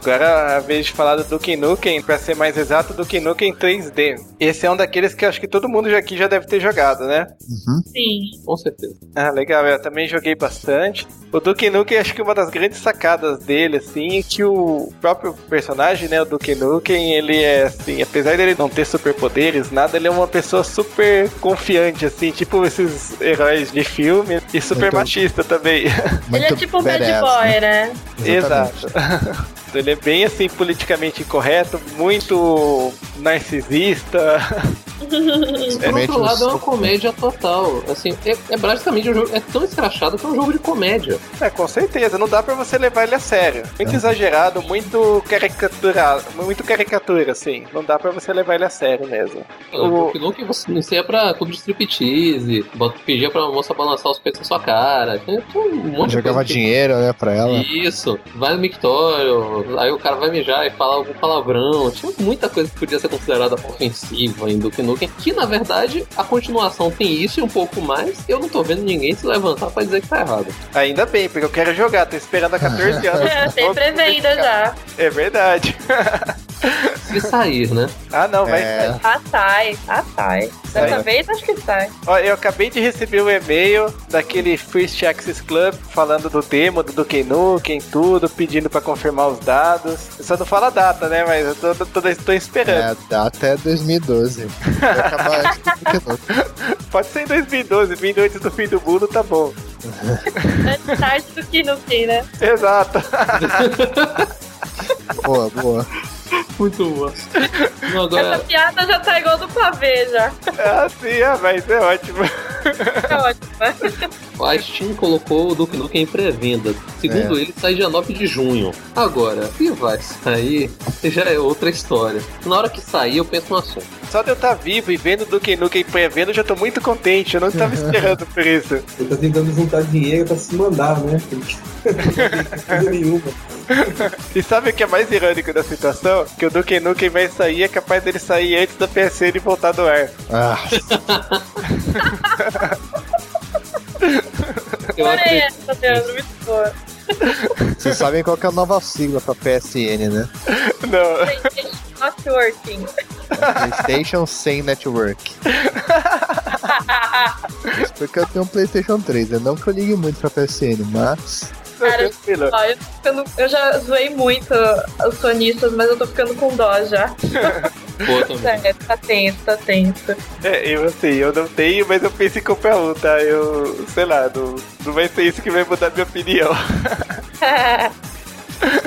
S2: Agora, a vez de falar do Duke Nukem, pra ser mais exato, Duke Nukem 3D. Esse é um daqueles que eu acho que todo mundo aqui já deve ter jogado, né?
S3: Uhum.
S5: Sim.
S4: Com certeza.
S2: Ah, legal, eu também joguei bastante. O Duke Nukem, acho que uma das grandes sacadas dele, assim, é que o próprio personagem, né, o Duke Nukem, ele é, assim, apesar dele não ter superpoderes, nada, ele é uma pessoa super confiante, assim, tipo esses heróis de filme, e super
S3: Muito-
S2: machista também.
S5: Ele é tipo um bad boy,
S3: né?
S5: né?
S2: Exato. Ele é bem assim politicamente incorreto, muito narcisista.
S4: Por outro lado, é uma comédia total. Assim, é, é basicamente um jogo. É tão escrachado que é um jogo de comédia.
S2: É, com certeza, não dá pra você levar ele a sério. Muito exagerado, muito caricaturado, muito caricatura, assim. Não dá pra você levar ele a sério mesmo. O-
S4: O que você não é pra clube de striptease, bota- pedia pra moça balançar os peitos na sua cara. Tem, tem um monte de
S3: Jogava
S4: coisa que-
S3: dinheiro, né, pra ela.
S4: Isso, vai no mictório, aí o cara vai mijar e falar algum palavrão. Tinha muita coisa que podia ser considerada ofensiva em Duke Nukem, que na verdade a continuação tem isso e um pouco mais. Eu não tô vendo ninguém se levantar pra dizer que tá errado.
S2: Ainda bem, porque eu quero jogar, tô esperando há 14 anos.
S5: Tem pré-venda já.
S2: É verdade.
S4: Se sair, né?
S2: Ah, não, vai
S3: É.
S2: sair.
S5: Ah, sai. Ah, sai. Dessa
S2: Sai.
S5: vez acho que sai.
S2: Ó, eu acabei de receber um e-mail daquele First Access Club falando do demo do Duke Nukem, tudo, pedindo pra confirmar os dados. Só não fala a data, né? Mas eu tô, tô, tô
S3: É,
S2: esperando.
S3: a data é 2012. Vai acabar antes do Duke Nukem.
S2: Pode ser em 2012, vindo antes do fim do mundo, tá bom.
S5: Antes tarde do que no fim, né?
S2: Exato.
S3: Boa, boa.
S4: Muito boa. Não,
S5: Essa
S4: agora,
S5: piada já tá igual do pavê já.
S2: Ah, sim, ah, mas é ótimo.
S5: É ótimo.
S4: a Steam colocou o Duke Nukem em pré-venda. Segundo
S3: É.
S4: ele, sai dia 9 de junho. Agora, se vai sair, já é outra história. Na hora que sair, eu penso no assunto.
S2: Só de eu estar vivo e vendo Duke Nukem pré-vendo, eu já tô muito contente. Eu não tava esperando por isso.
S7: Ele tá tentando juntar dinheiro pra se mandar, né? Não nenhuma.
S2: E sabe o que é mais irônico da situação? Que o Duke Nukem vai sair, é capaz dele sair antes da PSN e voltar do ar.
S3: Ah,
S4: Eu
S5: Adorei essa, Leandro. Muito boa.
S3: vocês sabem qual que é a nova sigla pra PSN, né?
S2: Não.
S5: PlayStation Not Working.
S3: PlayStation sem network. Isso porque eu tenho um PlayStation 3, né? Não que eu ligue muito pra PSN, mas.
S5: Cara,
S2: Tranquilo.
S5: Ó, eu, tô ficando- eu já zoei muito os sonistas, mas eu tô ficando com dó já.
S4: Boa também.
S5: Sério, tá tenso, tá tenso.
S2: É, eu assim, eu não tenho, mas eu penso em comprar um, tá? Eu, sei lá, não, não vai ser isso que vai mudar minha opinião.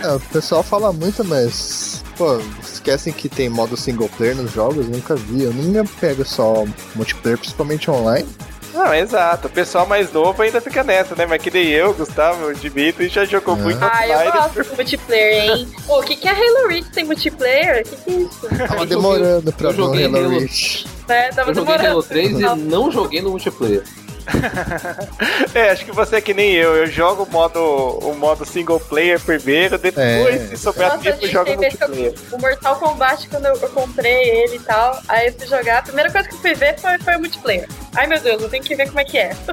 S3: É, o pessoal fala muito, mas. Pô, esquecem que tem modo single player nos jogos? Eu nunca vi. Eu não me apego só multiplayer, principalmente online.
S2: Não, exato. O pessoal mais novo ainda fica nessa, né? Mas que nem eu, Gustavo, o Dimitri já jogou
S3: É.
S2: muito
S5: ah, eu gosto do multiplayer, hein? Pô, o que, que é Halo Reach sem multiplayer? O que, que é isso?
S3: Tava
S4: joguei-
S3: demorando pra
S4: eu joguei
S3: Halo Reach.
S5: Né? Tava
S4: Eu joguei
S5: demorando.
S4: Halo 3 e não joguei no multiplayer.
S2: É, acho que você é que nem eu. Eu jogo o modo, o modo single player primeiro, depois,
S3: É.
S2: se sobrar
S5: Nossa,
S2: tempo, eu
S5: gente,
S2: jogo
S5: tem
S2: multiplayer.
S5: O Mortal Kombat, quando eu, eu comprei ele e tal, aí eu fui jogar, a primeira coisa que eu fui ver foi, foi o multiplayer. Ai meu Deus, eu tenho que ver como é que é.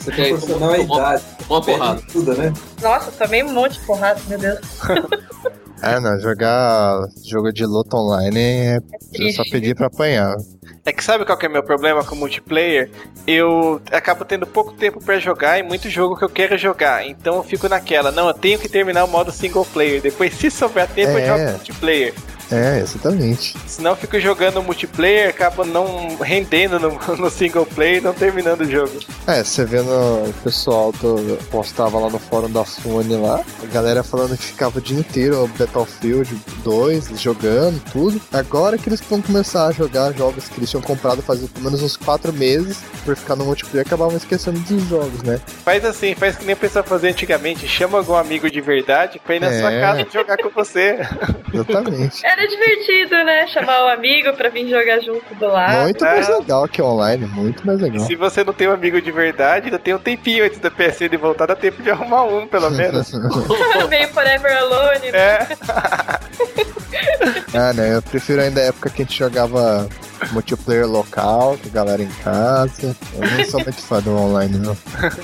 S4: Você quer
S7: Proporcional à
S4: tomar
S7: idade.
S4: uma porrada.
S7: Tudo, né?
S5: Nossa, tomei um monte de porrada, meu Deus.
S3: Ah, não, jogar jogo de luta online é, é só pedir pra apanhar.
S2: É que sabe qual que é meu problema com multiplayer? Eu acabo tendo pouco tempo pra jogar e muito jogo que eu quero jogar. Então eu fico naquela, não, eu tenho que terminar o modo single player. Depois, se sobrar tempo, eu
S3: É.
S2: jogo multiplayer.
S3: É, exatamente.
S2: Senão eu fico jogando multiplayer, acabo não rendendo no, no single player e não terminando o jogo.
S3: É, você vendo o pessoal do, postava lá no fórum da Sony lá, a galera falando que ficava o dia inteiro no Battlefield 2, jogando tudo. Agora que eles vão começar a jogar jogos que eles tinham comprado faz pelo menos uns 4 meses, por ficar no multiplayer, acabavam esquecendo dos jogos, né?
S2: Faz assim, faz que nem a pessoa fazia antigamente, chama algum amigo de verdade pra ir na
S3: É.
S2: sua casa e jogar com você.
S3: Exatamente.
S5: Era divertido, né? Chamar o amigo pra vir jogar junto do lado.
S3: muito mais legal que online, muito mais legal.
S2: Se você não tem um amigo de verdade, ainda tem um tempinho antes da PSN voltar, dá tempo de arrumar um, pelo menos.
S5: Meio Forever Alone, né?
S2: É,
S3: ah, né? Eu prefiro ainda a época que a gente jogava multiplayer local, com a galera em casa. Eu não sou muito fã do online, não.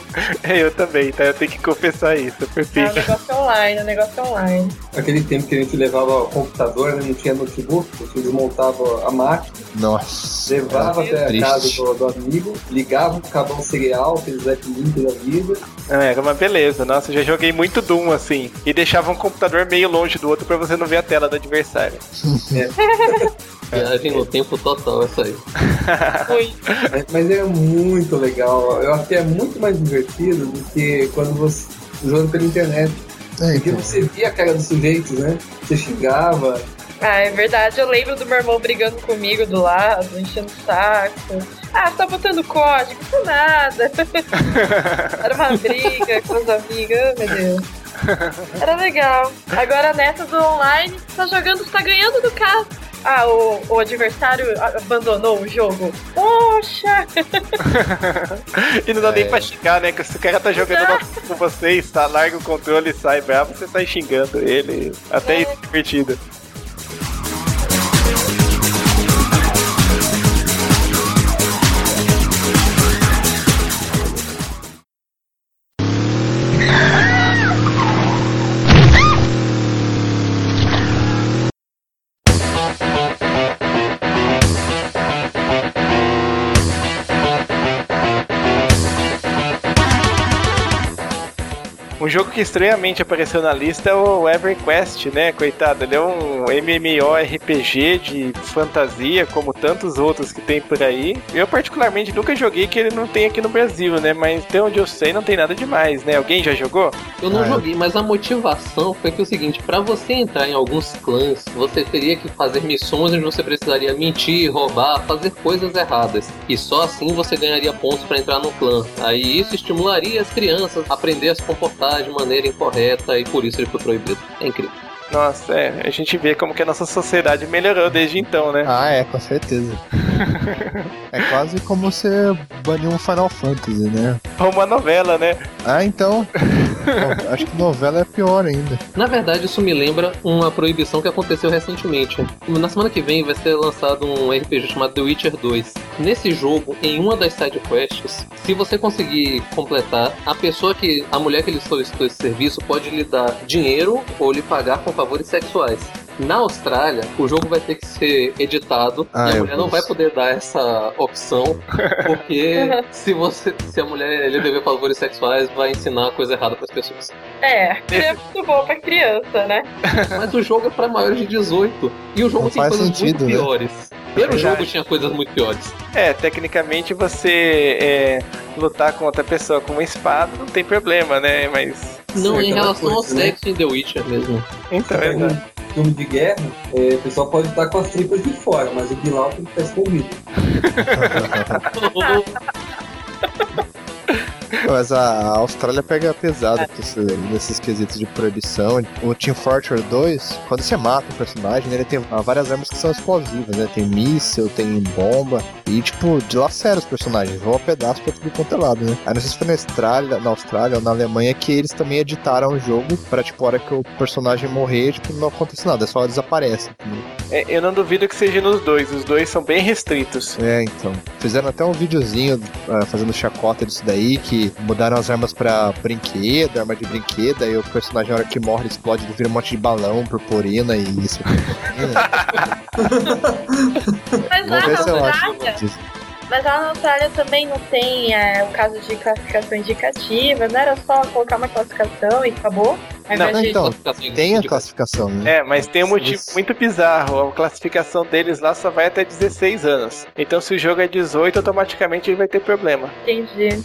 S2: eu também, tá? Eu tenho que confessar isso,
S5: É o
S2: perfeito.
S5: negócio online, o negócio online.
S7: Aquele tempo que a gente levava o computador, né, não tinha notebook, você desmontava a máquina,
S3: Nossa.
S7: levava até a
S3: triste.
S7: casa do, do amigo, ligava pro cabão cereal, aquele Zé Link da vida.
S2: Ah, Era uma beleza, nossa, eu já joguei muito Doom assim. E deixava um computador meio longe do outro pra você não ver a tela do adversário.
S4: Viagem no tempo total, essa aí.
S7: Mas, mas é muito legal. Eu acho que é muito mais divertido do que quando você jogando pela internet.
S3: É,
S7: Porque
S3: então.
S7: você via a cara dos sujeitos, né? Você xingava.
S5: Ah, é verdade. Eu lembro do meu irmão brigando comigo do lado, enchendo o saco. Ah, você tá botando código? Não nada. Era uma briga com os amigos, oh, meu Deus. Era legal. Agora nessa do online, tá jogando, tá ganhando do cara. Ah, o, o adversário abandonou o jogo. Poxa!
S2: e não dá nem
S3: É.
S2: pra xingar, né? Que se o cara tá jogando com vocês, tá, larga o controle e sai bravo, você sai xingando ele. Até
S5: É.
S2: isso é divertido. Um jogo que estranhamente apareceu na lista é o EverQuest, né? Coitado, ele é um MMORPG de fantasia, como tantos outros que tem por aí. Eu, particularmente, nunca joguei que ele não tem aqui no Brasil, né? Mas até onde eu sei, não tem nada demais, né? Alguém já jogou?
S4: Eu não
S3: Ah, é.
S4: joguei, mas a motivação foi que é o seguinte, pra você entrar em alguns clãs, você teria que fazer missões onde você precisaria mentir, roubar, fazer coisas erradas. E só assim você ganharia pontos pra entrar no clã. Aí isso estimularia as crianças a aprender a se comportar de maneira incorreta e por isso ele foi proibido. É incrível.
S2: Nossa, é, a gente vê como que a nossa sociedade melhorou desde então, né?
S3: Ah, é, com certeza. é quase como você banir um Final Fantasy, né?
S2: Ou uma novela, né?
S3: Ah, então. Bom, acho que novela é pior ainda.
S4: Na verdade, isso me lembra uma proibição que aconteceu recentemente. Na semana que vem vai ser lançado um RPG chamado The Witcher 2. Nesse jogo, em uma das side quests, se você conseguir completar, a pessoa que. a mulher que lhe solicitou esse serviço pode lhe dar dinheiro ou lhe pagar com favores sexuais. Na Austrália, o jogo vai ter que ser editado
S3: Ah,
S4: e a
S3: eu
S4: mulher não vai poder dar essa opção, porque se você se a mulher lhe dever favores sexuais, vai ensinar coisa errada para as pessoas.
S5: É, é muito bom pra criança, né?
S4: Mas o jogo é pra maiores de 18. E o jogo
S3: Não
S4: tem
S3: faz
S4: coisas
S3: sentido,
S4: muito
S3: né?
S4: piores. Pelo
S2: Verdade.
S4: jogo tinha coisas muito piores.
S2: É, tecnicamente você é, lutar com outra pessoa com uma espada não tem problema, né? Mas.
S4: Não,
S7: É
S4: em relação ao
S7: coisa, né?
S4: sexo em The Witcher mesmo.
S2: Então,
S7: Pega
S2: exato.
S7: um filme de guerra, é, o pessoal pode estar com as tripas de fora, mas o Bilal tem que estar escondido.
S3: Mas a Austrália pega pesado com esse- nesses quesitos de proibição. O Team Fortress 2, quando você mata o personagem, né, ele tem várias armas que são explosivas, né? Tem míssil, tem bomba. E, tipo, dilacera os personagens, voa pedaço pra tudo quanto é lado, né? Aí não sei se foi na Austrália, na Austrália ou na Alemanha que eles também editaram o jogo pra, tipo, a hora que o personagem morrer, tipo, não acontece nada, é só desaparece. entendeu?
S2: É, eu não duvido que seja nos dois. Os dois são bem restritos.
S3: É, então. Fizeram até um videozinho ah, fazendo chacota disso daí, que mudaram as armas pra brinquedo, arma de brinquedo, aí o personagem, na hora que morre, explode, ele vira um monte de balão, purpurina e isso.
S5: Mas lá na. Austrália, mas lá na Austrália também não tem é, o caso de classificação indicativa, não era só colocar uma classificação e acabou?
S2: Não,
S5: de-
S3: então, Tem a classificação, né?
S2: É, mas tem um motivo
S3: Isso.
S2: muito bizarro. A classificação deles lá só vai até 16 anos. Então, se o jogo é 18, automaticamente ele vai ter problema.
S5: Entendi.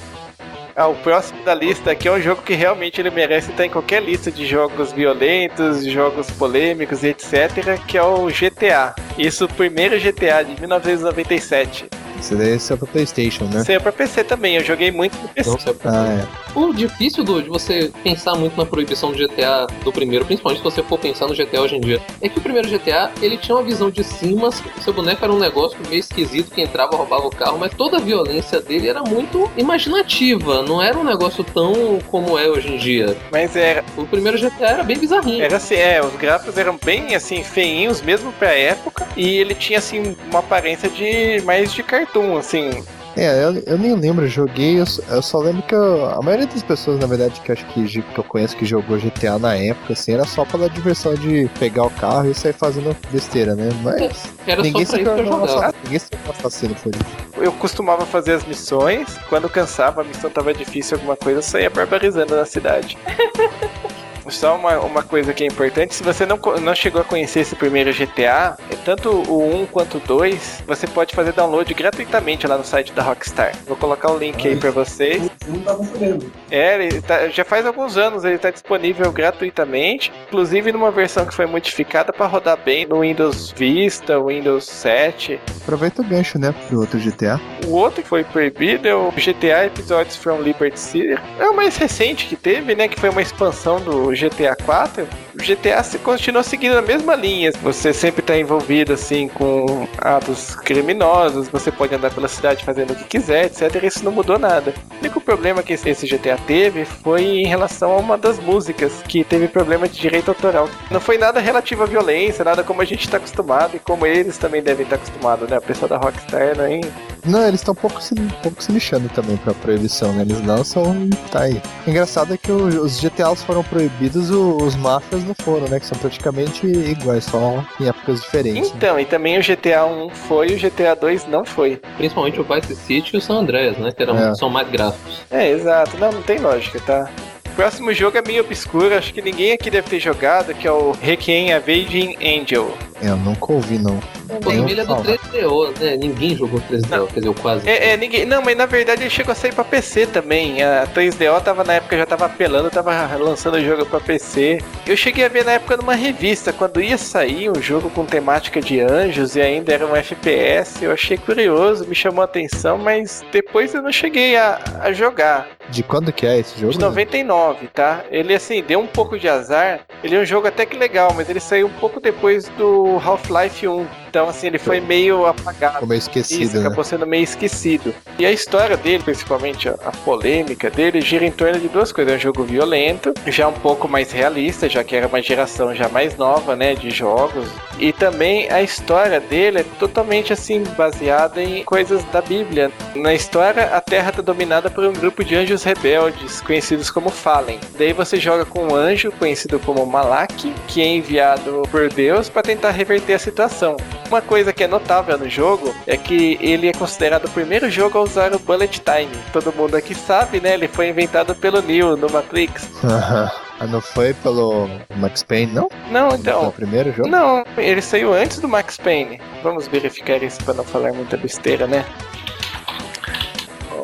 S2: Ah, o próximo da lista aqui é um jogo que realmente ele merece estar em qualquer lista de jogos violentos, jogos polêmicos e etc, que é o GTA. Isso, o primeiro GTA de 1997.
S3: Isso daí é só pra Playstation, né?
S2: Saiu pra PC também, eu joguei muito no PC.
S4: Não sei
S3: Ah, é.
S4: O difícil do, de você pensar muito na proibição do GTA do primeiro, principalmente se você for pensar no GTA hoje em dia, é que o primeiro GTA ele tinha uma visão de cima, seu boneco era um negócio meio esquisito que entrava, roubava o carro, mas toda a violência dele era muito imaginativa, não era um negócio tão como é hoje em dia.
S2: Mas era,
S4: O primeiro GTA era bem bizarrinho.
S2: era assim, é, os gráficos eram bem assim, feinhos mesmo pra época. E ele tinha assim uma aparência de mais de cartoon, assim.
S3: É, eu, eu nem lembro, joguei, eu, só- eu só lembro que eu- a maioria das pessoas, na verdade, que eu acho que, que eu conheço que jogou GTA na época, assim, era só pela diversão de pegar o carro e sair fazendo besteira, né? Mas
S4: Era
S3: ninguém
S4: só
S3: se
S4: pra isso que eu
S3: tornou
S4: jogava.
S3: assassino, ninguém se tornou assassino por isso.
S2: Eu costumava fazer as missões, quando cansava, a missão tava difícil, alguma coisa, eu saía barbarizando na cidade. Só uma, uma coisa que é importante, se você não, não chegou a conhecer esse primeiro GTA, é tanto o 1 quanto o 2, você pode fazer download gratuitamente lá no site da Rockstar. Vou colocar o link aí pra vocês.
S7: Eu não tava sabendo.
S2: É, ele tá- já faz alguns anos ele está disponível gratuitamente, inclusive numa versão que foi modificada para rodar bem no Windows Vista, Windows 7.
S3: Aproveita o gancho, né, pro outro GTA.
S2: O outro que foi proibido é o GTA Episodes from Liberty City. É o mais recente que teve, né? Que foi uma expansão do GTA 4. O GTA se- continua seguindo a mesma linha. Você sempre está envolvido assim com atos criminosos, você pode andar pela cidade fazendo o que quiser, etc. Isso não mudou nada. O único problema que esse GTA teve foi em relação a uma das músicas, que teve problema de direito autoral. Não foi nada relativo à violência, nada como a gente está acostumado e como eles também devem estar acostumados, né? A pessoa da Rockstar não é
S3: Não, eles estão um pouco se, pouco se lixando também pra proibição, né? Eles lançam e tá aí. O engraçado é que o- os GTAs foram proibidos, o- os máfias não foram, né? Que são praticamente iguais, só em épocas diferentes. né?
S2: Então, e também o GTA 1 foi e o GTA 2 não foi.
S4: Principalmente o Vice City e o San Andreas, né? Que eram,
S3: É.
S4: são mais gráficos.
S2: É, exato. Não, não tem lógica, tá? O próximo jogo é meio obscuro, acho que ninguém aqui deve ter jogado, que é o Requiem Avenging Angel.
S3: É, eu nunca ouvi, não.
S4: Ele é do
S3: fala.
S4: 3DO, né? Ninguém jogou 3DO, quer dizer, eu quase.
S2: É, é, ninguém. Não, mas na verdade ele chegou a sair pra PC também. A 3DO tava na época, já tava apelando, tava lançando o jogo pra PC. Eu cheguei a ver na época numa revista, quando ia sair um jogo com temática de anjos e ainda era um FPS, eu achei curioso, me chamou a atenção, mas depois eu não cheguei a, a jogar.
S3: De quando que é esse jogo?
S2: De
S3: né?
S2: 99, tá? Ele assim, deu um pouco de azar. Ele é um jogo até que legal, mas ele saiu um pouco depois do Half-Life 1. Então, assim, ele foi meio apagado.
S3: Ficou meio
S2: Isso,
S3: esquecido, né?
S2: acabou sendo meio esquecido. E a história dele, principalmente a, a polêmica dele, gira em torno de duas coisas. É um jogo violento, já um pouco mais realista, já que era uma geração já mais nova, né, de jogos. E também a história dele é totalmente, assim, baseada em coisas da Bíblia. Na história, a Terra está dominada por um grupo de anjos rebeldes, conhecidos como Fallen. Daí você joga com um anjo, conhecido como Malak, que é enviado por Deus para tentar reverter a situação. Uma coisa que é notável no jogo é que ele é considerado o primeiro jogo a usar o Bullet Time. Todo mundo aqui sabe, né? Ele foi inventado pelo Neo no Matrix.
S3: ah, não foi pelo Max Payne, não?
S2: Não,
S3: Foi o
S2: então.
S3: primeiro jogo?
S2: Não, ele saiu antes do Max Payne. Vamos verificar isso para não falar muita besteira, né?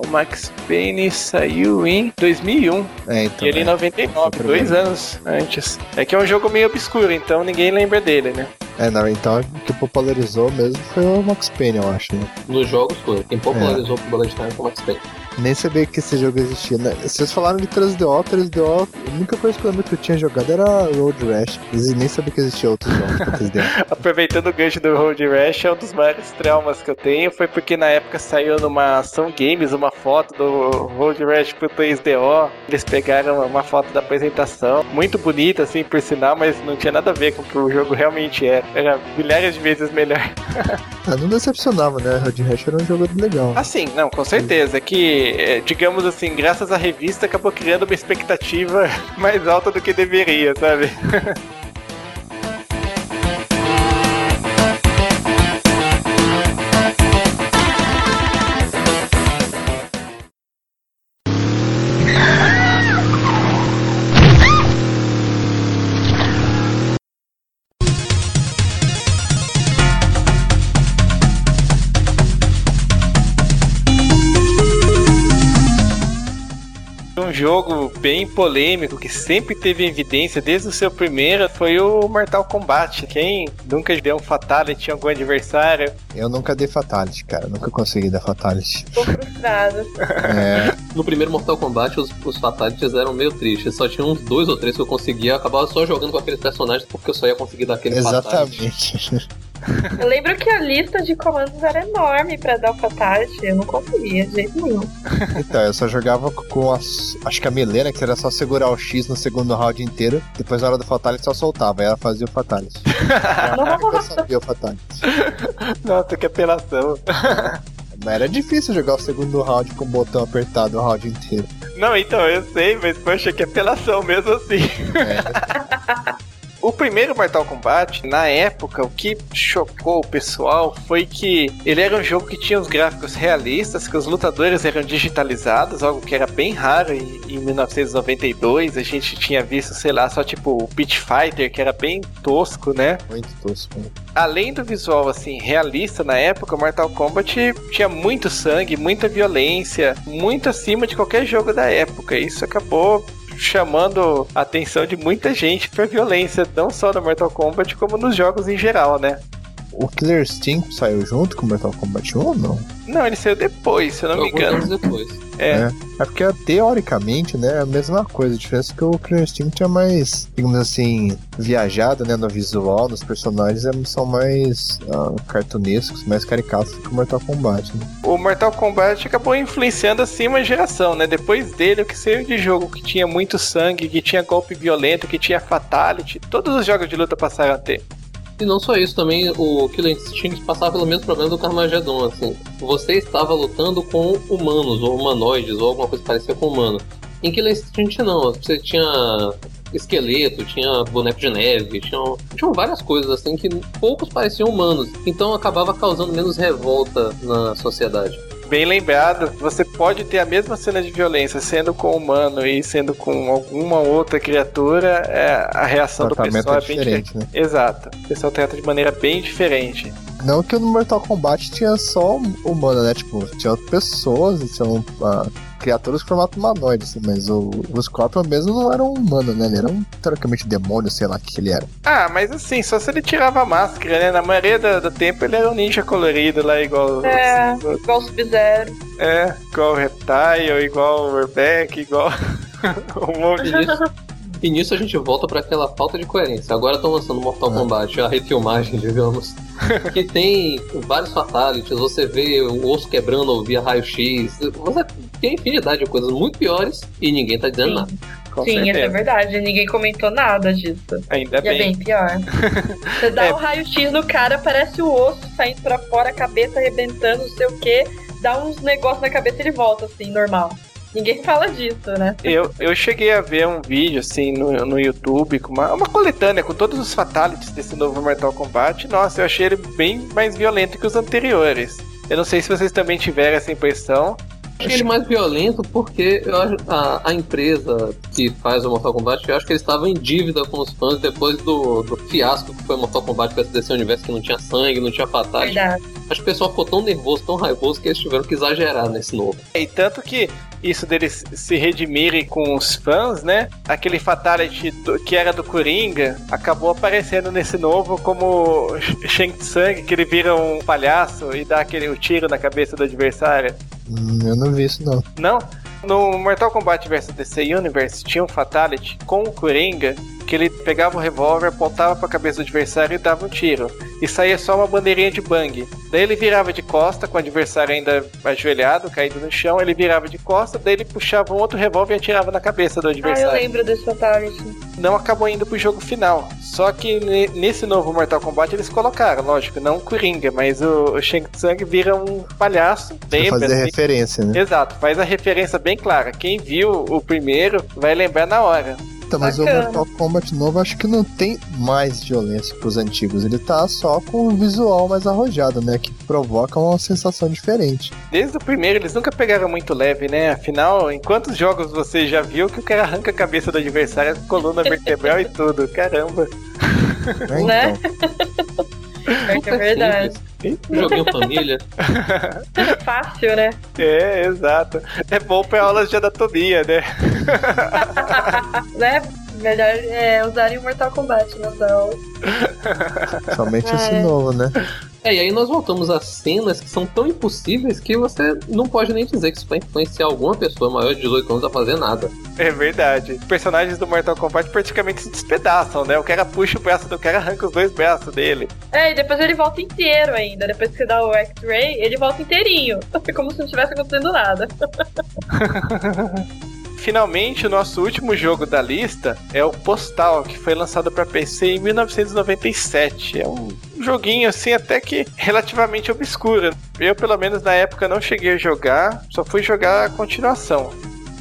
S2: O Max Payne saiu em 2001
S3: É, então.
S2: e ele em
S3: é.
S2: 99,
S3: Foi o
S2: dois
S3: primeiro.
S2: anos antes. É que é um jogo meio obscuro, então ninguém lembra dele, né?
S3: É, não, então o que popularizou mesmo foi o Max Payne, eu acho, né?
S4: Nos jogos foi. Quem popularizou o Bullet Time foi o Max Payne.
S3: Nem sabia que esse jogo existia. Né? Vocês falaram de 3DO, 3DO, a única coisa que eu lembro que eu tinha jogado era Road Rash. Eu nem sabia que existia pra 3DO.
S2: Aproveitando o gancho do Road Rash, é um dos maiores traumas que eu tenho. Foi porque na época saiu numa ação games uma foto do Road Rash pro 3DO. Eles pegaram uma foto da apresentação, muito bonita, assim, por sinal, mas não tinha nada a ver com o que o jogo realmente era. era milhares de vezes melhor.
S3: Ah, não decepcionava, né? Road Rash era um jogo legal.
S2: Assim, não, com certeza. É que, é, digamos assim, graças à revista, acabou criando uma expectativa mais alta do que deveria, sabe? jogo bem polêmico que sempre teve evidência desde o seu primeiro foi o Mortal Kombat. Quem nunca deu um fatality em algum adversário?
S3: Eu nunca dei Fatality, cara. Nunca consegui dar Fatality.
S5: Tô frustrada.
S3: É,
S4: No primeiro Mortal Kombat, os, os Fatalities eram meio tristes. Só tinha uns dois ou três que eu conseguia. Eu acabava só jogando com aqueles personagens porque eu só ia conseguir dar aquele fatality.
S5: Eu lembro que a lista de comandos era enorme pra dar o fatality. Eu não conseguia de jeito nenhum.
S3: Então, eu só jogava com as. Acho que a Milena, que era só segurar o X no segundo round inteiro. Depois, na hora do Fatality, só soltava. Aí ela fazia o Fatality. Nunca sabia o Fatality.
S2: Nossa, que apelação.
S3: Mas era difícil jogar o segundo round com o botão apertado o round inteiro.
S2: Não, então, eu sei, mas poxa, que apelação mesmo assim.
S3: É,
S2: O primeiro Mortal Kombat, na época, o que chocou o pessoal foi que ele era um jogo que tinha os gráficos realistas, que os lutadores eram digitalizados, algo que era bem raro em, em 1992. A gente tinha visto, sei lá, só tipo o Pit Fighter, que era bem tosco, né?
S3: muito tosco.
S2: Além do visual assim realista na época, o Mortal Kombat tinha muito sangue, muita violência, muito acima de qualquer jogo da época. Isso acabou chamando a atenção de muita gente pra violência, não só no Mortal Kombat, como nos jogos em geral, né?
S3: O Killer Instinct saiu junto com o Mortal Kombat 1 ou não?
S2: Não, ele saiu depois, se eu não me
S4: Alguns
S2: engano.
S4: depois.
S2: É.
S3: É porque teoricamente, né, é a mesma coisa. A diferença é que o Killer Instinct é mais, digamos assim, viajado, né, no visual, nos personagens é- são mais ah, cartunescos, mais caricatos do que o Mortal Kombat, né?
S2: O Mortal Kombat acabou influenciando assim uma geração, né? Depois dele, o que saiu de jogo que tinha muito sangue, que tinha golpe violento, que tinha fatality, todos os jogos de luta passaram a ter.
S4: E não só isso, também o Killer Instinct passava pelo mesmo problema do Carmageddon, assim. Você estava lutando com humanos, ou humanoides, ou alguma coisa parecida com humano. Em Killer Instinct não, você tinha esqueleto, tinha boneco de neve, tinham, tinham várias coisas assim que poucos pareciam humanos. Então acabava causando menos revolta na sociedade.
S2: Bem lembrado, você pode ter a mesma cena de violência sendo com humano e sendo com alguma outra criatura, é, a reação do
S3: tratamento
S2: pessoal
S3: é
S2: é bem
S3: diferente,
S2: diferente.
S3: né?
S2: Exato. O pessoal trata de maneira bem diferente.
S3: Não que no Mortal Kombat tinha só humano, né? Tipo, tinha pessoas, tinham ah, criaturas com formato humanoide, assim, mas o, o Scorpion mesmo não era um humano, né? Ele era um, teoricamente, demônio, sei lá o que ele era.
S2: Ah, mas assim, só se ele tirava a máscara, né? Na maioria do, do tempo ele era um ninja colorido lá, igual.
S5: É.
S2: os- os-
S5: Igual o Sub-Zero.
S2: é, igual o Reptile, igual o Urbeck, igual. um monte
S4: E nisso, e nisso a gente volta para aquela falta de coerência. Agora estão lançando Mortal Kombat, a refilmagem, digamos, que tem vários fatalities, você vê o osso quebrando via raio-x, você tem infinidade de coisas muito piores e ninguém tá dizendo
S5: Sim.
S4: nada.
S2: Com
S5: Sim, isso é
S2: certeza.
S5: verdade. Ninguém comentou nada disso.
S2: Ainda
S5: E é bem
S2: bem.
S5: pior. Você dá
S2: É.
S5: um raio-x no cara, parece o osso saindo pra fora, a cabeça arrebentando, não sei o que. Dá uns negócios na cabeça e ele volta, assim, normal. Ninguém fala disso, né?
S2: Eu, eu cheguei a ver um vídeo assim no, no YouTube, com uma, uma coletânea com todos os fatalities desse novo Mortal Kombat. Nossa, eu achei ele bem mais violento que os anteriores. Eu não sei se vocês também tiveram essa impressão.
S4: Achei ele mais violento porque eu acho a, a empresa que faz o Mortal Kombat, eu acho que eles estavam em dívida com os fãs depois do, do fiasco que foi o Mortal Kombat com esse DC Universo que não tinha sangue, não tinha.
S5: Verdade.
S4: Acho que o pessoal ficou tão nervoso, tão raivoso que eles tiveram que exagerar nesse novo.
S2: E tanto que isso deles se redimirem com os fãs, né? Aquele Fatality do- que era do Coringa acabou aparecendo nesse novo como Shang Tsung, que ele vira um palhaço e dá aquele o tiro na cabeça do adversário.
S3: Hum, eu não vi isso, não.
S2: Não? No Mortal Kombat vs DC Universe tinha um Fatality com o Coringa que ele pegava o revólver, apontava pra cabeça do adversário e dava um tiro. E saía só uma bandeirinha de bang. Daí ele virava de costa, com o adversário ainda ajoelhado, caído no chão, ele virava de costa, daí ele puxava um outro revólver e atirava na cabeça do
S5: Ah, eu
S2: adversário.
S5: lembro desse Fatality.
S2: não acabou indo pro jogo final. Só que ne- nesse novo Mortal Kombat eles colocaram, lógico, não o Coringa, mas o, o Shang Tsung vira um palhaço.
S3: Pra
S2: Lembra?
S3: fazer
S2: assim?
S3: referência, né?
S2: Exato, faz a referência bem clara. Quem viu o primeiro vai lembrar na hora.
S3: Então, mas o
S5: Bacana.
S3: Mortal Kombat novo acho que não tem mais violência pros antigos. Ele tá só com o visual mais arrojado, né? Que provoca uma sensação diferente.
S2: Desde o primeiro eles nunca pegaram muito leve, né? Afinal, em quantos jogos você já viu que o cara arranca a cabeça do adversário, coluna vertebral e tudo? Caramba.
S3: Né?
S5: Né?
S3: Então,
S5: É que é verdade.
S4: Joguinho família.
S5: Fácil, né?
S2: É, exato. É bom pra aulas de anatomia, né?
S5: né? Melhor é, usarem o Mortal Kombat nas aulas.
S3: somente esse
S5: É.
S3: novo, né?
S4: É, e aí nós voltamos a cenas que são tão impossíveis que você não pode nem dizer que isso vai influenciar alguma pessoa maior de 18 anos a fazer nada.
S2: É verdade. Os personagens do Mortal Kombat praticamente se despedaçam, né? O cara puxa o braço do cara, arranca os dois braços dele.
S5: É, e depois ele volta inteiro ainda. Depois que você dá o X-Ray, ele volta inteirinho. Como se não tivesse acontecendo nada.
S2: Finalmente, o nosso último jogo da lista é o Postal, que foi lançado para PC em 1997. É um joguinho assim até que relativamente obscuro. Eu, pelo menos na época, não cheguei a jogar, só fui jogar a continuação.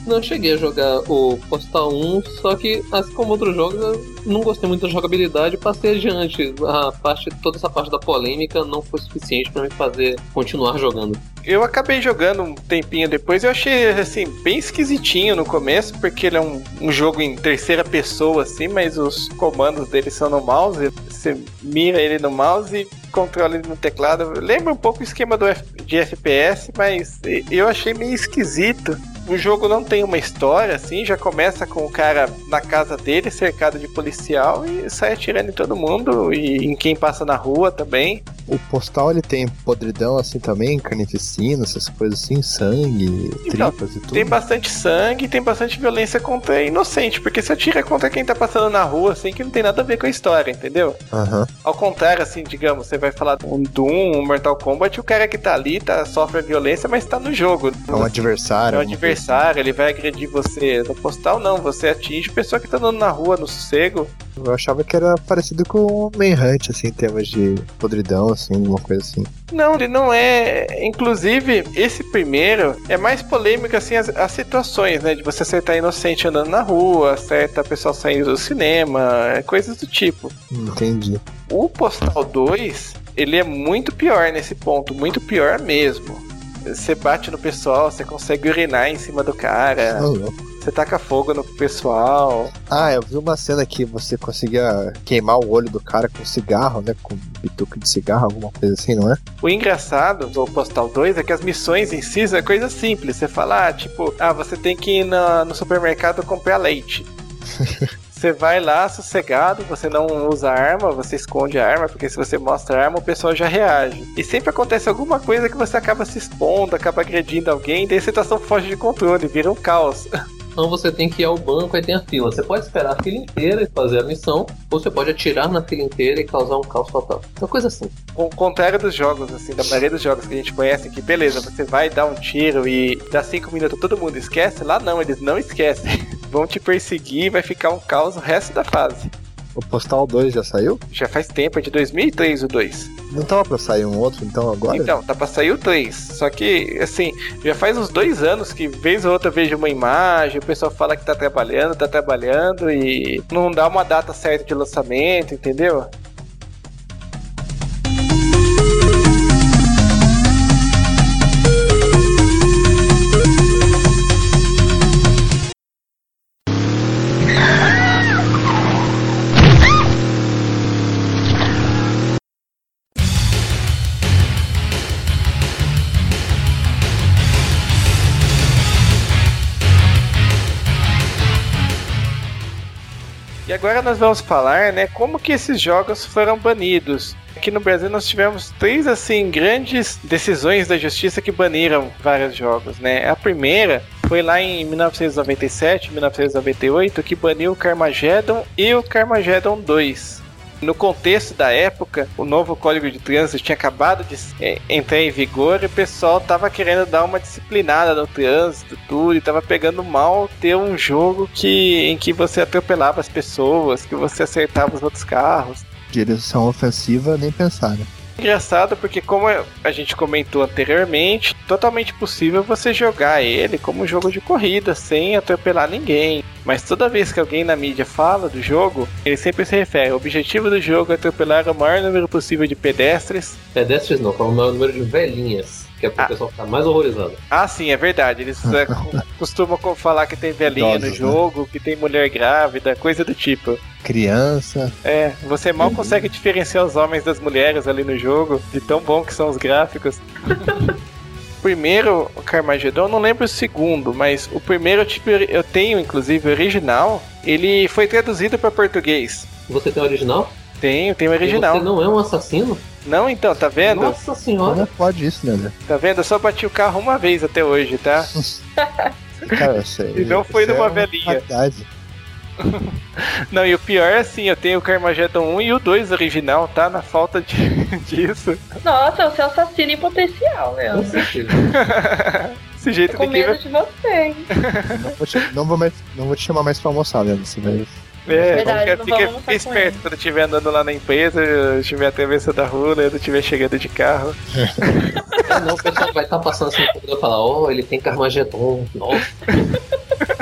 S4: Não cheguei a jogar o Postal 1, só que, assim como outros jogos, eu não gostei muito da jogabilidade e passei adiante. A parte, toda essa parte da polêmica não foi suficiente pra me fazer continuar jogando.
S2: Eu acabei jogando um tempinho depois, eu achei assim bem esquisitinho no começo, porque ele é um, um jogo em terceira pessoa assim, mas os comandos dele são no mouse, você mira ele no mouse e controla ele no teclado. Lembra um pouco o esquema do F- de FPS, mas eu achei meio esquisito. O jogo não tem uma história, assim, já começa com o cara na casa dele, cercado de policial, e sai atirando em todo mundo e em quem passa na rua também.
S3: O postal ele tem podridão assim também, carnificina, essas coisas assim, sangue,
S2: Então,
S3: tripas e tudo.
S2: Tem bastante sangue e tem bastante violência contra inocente, porque você atira contra quem tá passando na rua, assim, que não tem nada a ver com a história, entendeu?
S3: Aham.
S2: Ao contrário, assim, digamos, você vai falar um Doom, um Mortal Kombat, o cara que tá ali tá, sofre a violência, mas tá no jogo.
S3: É um
S2: É
S3: adversário.
S2: um
S3: alguma
S2: adversário, ele vai agredir você. No postal, não, você atinge pessoa que tá andando na rua, no sossego.
S3: Eu achava que era parecido com o Manhunt, assim, em termos de podridão, assim, alguma coisa assim.
S2: Não, ele não é. Inclusive, esse primeiro é mais polêmico assim as, as situações, né? De você acertar inocente andando na rua, acerta pessoal saindo do cinema, é, coisas do tipo.
S3: Entendi.
S2: O Postal 2, ele é muito pior nesse ponto, muito pior mesmo. Você bate no pessoal, você consegue urinar em cima do cara, você taca fogo no pessoal.
S3: Ah, eu vi uma cena que você conseguia queimar o olho do cara com cigarro, né? Com bituque de cigarro, alguma coisa assim, não é?
S2: O engraçado do Postal 2 é que as missões em si são coisa simples. Você fala, ah, tipo, ah, você tem que ir na- no supermercado comprar leite. Você vai lá sossegado, você não usa arma, você esconde a arma, porque se você mostra a arma, o pessoal já reage. E sempre acontece alguma coisa que você acaba se expondo, acaba agredindo alguém, daí a situação foge de controle, vira um caos.
S4: Então você tem que ir ao banco e tem a fila. Você pode esperar a fila inteira e fazer a missão, ou você pode atirar na fila inteira e causar um caos total. Uma coisa assim.
S2: Ao contrário dos jogos, assim, da maioria dos jogos que a gente conhece, que beleza, você vai dar um tiro e dá cinco minutos todo mundo esquece, lá não, eles não esquecem. Vão te perseguir e vai ficar um caos o resto da fase.
S3: O Postal 2 já saiu?
S2: Já faz tempo, é de 2003 o 2.
S3: Não tava pra sair um outro, então, agora?
S2: Então, tá pra sair o 3. Só que, assim, já faz uns dois anos que vez ou outra eu vejo uma imagem, o pessoal fala que tá trabalhando, tá trabalhando e não dá uma data certa de lançamento, entendeu? Agora nós vamos falar, né, como que esses jogos foram banidos. Aqui no Brasil nós tivemos três assim grandes decisões da justiça que baniram vários jogos, né? A primeira foi lá em 1997, 1998 que baniu o Carmageddon e o Carmageddon 2. No contexto da época, o novo Código de Trânsito tinha acabado de é, entrar em vigor e o pessoal tava querendo dar uma disciplinada no trânsito, tudo, e tava pegando mal ter um jogo que, em que você atropelava as pessoas, que você acertava os outros carros.
S3: Direção ofensiva, nem pensar, né?
S2: Engraçado porque, como a gente comentou anteriormente, totalmente possível você jogar ele como um jogo de corrida, sem atropelar ninguém. Mas toda vez que alguém na mídia fala do jogo, ele sempre se refere: o objetivo do jogo é atropelar o maior número possível de pedestres.
S4: Pedestres não, fala o maior número de velhinhas. Que é pro
S2: Ah.
S4: pessoal ficar mais horrorizado.
S2: Ah, sim, é verdade. Eles é, co- costumam co- falar que tem velhinha no
S3: Idosos, né?
S2: jogo, que tem mulher grávida, coisa do tipo.
S3: Criança.
S2: É, você mal consegue diferenciar os homens das mulheres ali no jogo, de tão bom que são os gráficos. O primeiro, o Carmageddon, eu não lembro o segundo, mas o primeiro tipo, eu tenho, inclusive, o original. Ele foi traduzido para português.
S4: Você tem o original?
S2: Tenho, tenho o
S4: E
S2: original.
S4: Você não é um assassino?
S2: Não, então, tá vendo?
S4: Nossa
S3: Como
S4: senhora.
S3: pode isso, né?
S2: Tá vendo? Eu só bati o carro uma vez até hoje, tá?
S3: Cara, aí,
S2: E não foi
S3: isso é
S2: numa
S3: uma
S2: velhinha.
S3: qualidade.
S2: Não, e o pior é assim, eu tenho o Carmageddon 1 e o 2 original, tá? Na falta de, disso.
S5: Nossa, você é assassino em potencial,
S4: Com
S5: Leandro.
S2: Esse jeito
S5: Tô com
S2: ninguém
S5: medo
S2: vai...
S5: de você, hein?
S3: Não vou, te, não, vou mais, não vou te chamar mais pra almoçar, né? Você vai.
S2: É,
S5: Verdade,
S2: fica,
S5: não
S2: esperto quando estiver andando lá na empresa, estiver atravessando a rua, eu estiver chegando de carro.
S4: É, não, o pessoal vai estar passando assim e falar, ó, ele tem Carmageddon. Nossa.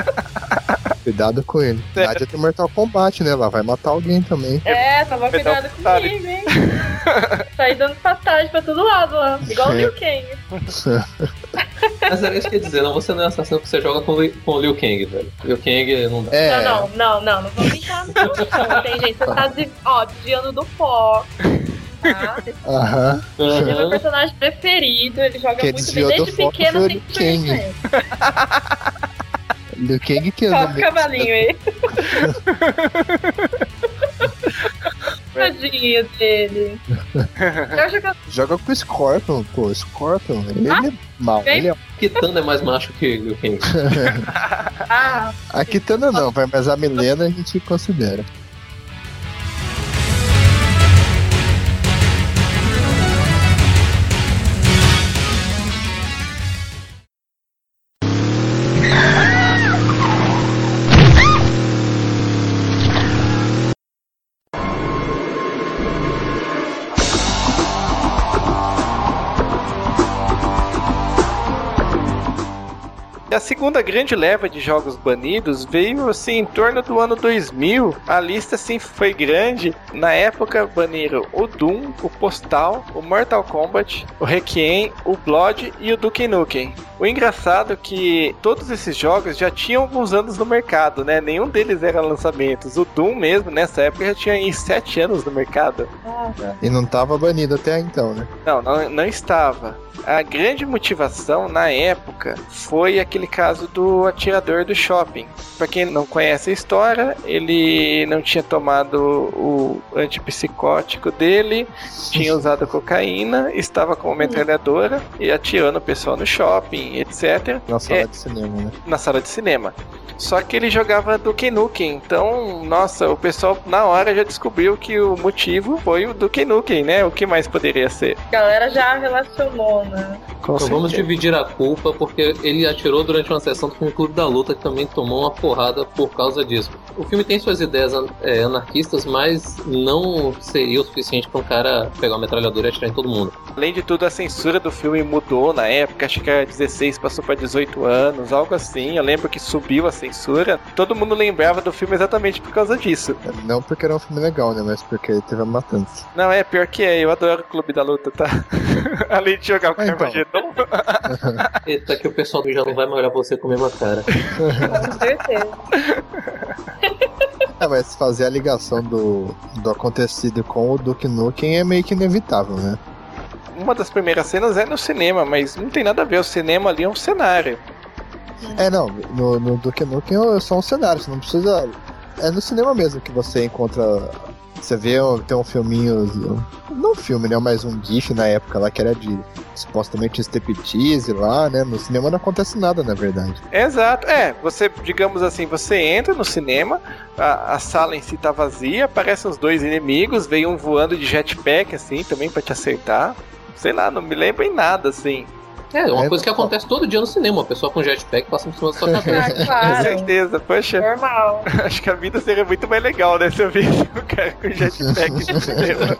S3: Cuidado com ele.
S2: É.
S3: Nádia tem Mortal Kombat, né? Ela vai matar alguém também.
S5: É, toma cuidado
S2: detalhe.
S5: comigo, hein? Saí dando fatalidade pra todo lado lá. Igual o Liu Kang.
S4: Mas era isso que eu ia dizer, não, você não é assassino porque você joga com, o Liu- com o Liu Kang, velho. Liu Kang não dá.
S3: É.
S5: Não, não, não, não, não vamos brincar no não, tem gente, você tá de, ó, desviando do foco. Tá? Esse
S3: Aham.
S5: é meu personagem preferido, ele joga
S3: Quem
S5: muito bem desde pequeno, tem
S3: Liu
S5: que
S3: Kang. Liu Kang que
S5: Só o cavalinho aí. Tadinho dele. Eu
S3: Joga com o Scorpion, pô. Scorpion, ele
S5: Ah,
S3: é mal.
S5: vem.
S3: Ele é...
S4: Kitana é mais macho que Liu Kang.
S5: Ah,
S3: A Kitana não, vai, mas a Milena a gente considera.
S2: Segunda grande leva de jogos banidos veio assim em torno do ano 2000. A lista assim foi grande. Na época baniram o Doom, o Postal, o Mortal Kombat, o Requiem, o Blood e o Duke Nukem. O engraçado é que todos esses jogos já tinham alguns anos no mercado, né? Nenhum deles era lançamentos. O Doom mesmo nessa época já tinha aí 7 anos no mercado.
S3: E não tava banido até então, né?
S2: Não, não, não estava. A grande motivação na época foi aquele caso do atirador do shopping. Pra quem não conhece a história, ele não tinha tomado o antipsicótico dele, tinha usado cocaína, estava com uma metralhadora e atirando o pessoal no shopping, etc
S3: Na sala
S2: É.
S3: de cinema, né?
S2: na sala de cinema. Só que ele jogava Duke Nukem, então, nossa, o pessoal na hora já descobriu que o motivo foi o Duke Nukem, né? O que mais poderia ser?
S5: a galera já relacionou, né?
S2: Com
S4: Então vamos dividir a culpa porque ele atirou durante uma sessão com o Clube da Luta que também tomou uma porrada por causa disso. O filme tem suas ideias é, anarquistas, mas não seria o suficiente para um cara pegar uma metralhadora e atirar em todo mundo.
S2: Além de tudo, a censura do filme mudou na época, acho que era 16, passou para 18 anos, algo assim. Eu lembro que subiu a censura. Todo mundo lembrava do filme exatamente por causa disso.
S3: Não porque era um filme legal, né? Mas porque teve a matança.
S2: Não, é pior que é, eu adoro o Clube da Luta, tá? Além de jogar
S3: Ah, então.
S4: Eita, que o pessoal já não vai mais olhar você com a mesma cara.
S5: Com certeza.
S3: É, mas fazer a ligação do, do acontecido com o Duke Nukem é meio que inevitável, né?
S2: Uma das primeiras cenas é no cinema, mas não tem nada a ver. O cinema ali é um cenário.
S3: É, não, no, no Duke Nukem é só um cenário, você não precisa. É no cinema mesmo que você encontra Você vê, tem um filminho. Não filme, né? Mas um GIF na época lá que era de supostamente striptease lá, né? No cinema não acontece nada, na verdade.
S2: Exato, é, você, digamos assim, você entra no cinema, a, a sala em si tá vazia, aparecem os dois inimigos, vem um voando de jetpack, assim, também pra te acertar. Sei lá, não me lembro em nada, assim.
S4: É, uma
S3: É,
S4: coisa que
S3: ó.
S4: acontece todo dia no cinema, uma pessoa com jetpack passa por cima da sua cabeça.
S5: Ah,
S2: Com
S5: claro.
S2: certeza, poxa,
S5: Normal.
S2: acho que a vida seria muito mais legal, né? Se eu visse o cara com jetpack no cinema.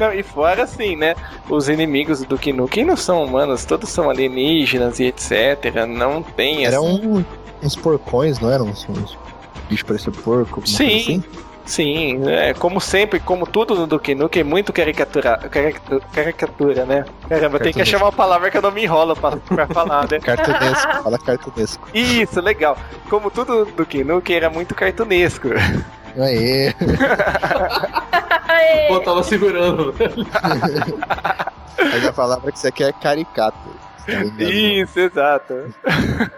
S2: Não, e fora assim, né? Os inimigos do Nukem não são humanos, todos são alienígenas e etc. Não tem
S3: Era
S2: assim.
S3: um, uns porcões, não eram? Uns, uns bichos pareciam porco?
S2: Sim.
S3: Assim?
S2: Sim, é, como sempre, como tudo no Duke Nukem, é muito caricatura, caricatura, caricatura, né? Caramba, tem que achar uma palavra que eu não me enrolo pra, pra falar, né?
S3: Cartunesco, fala cartunesco.
S2: Isso, legal. Como tudo do Duke Nukem era muito cartunesco.
S3: Aê,
S5: Aê.
S4: Pô, tava segurando.
S3: mas a palavra que você quer é caricato. Tá?
S2: Isso, exato.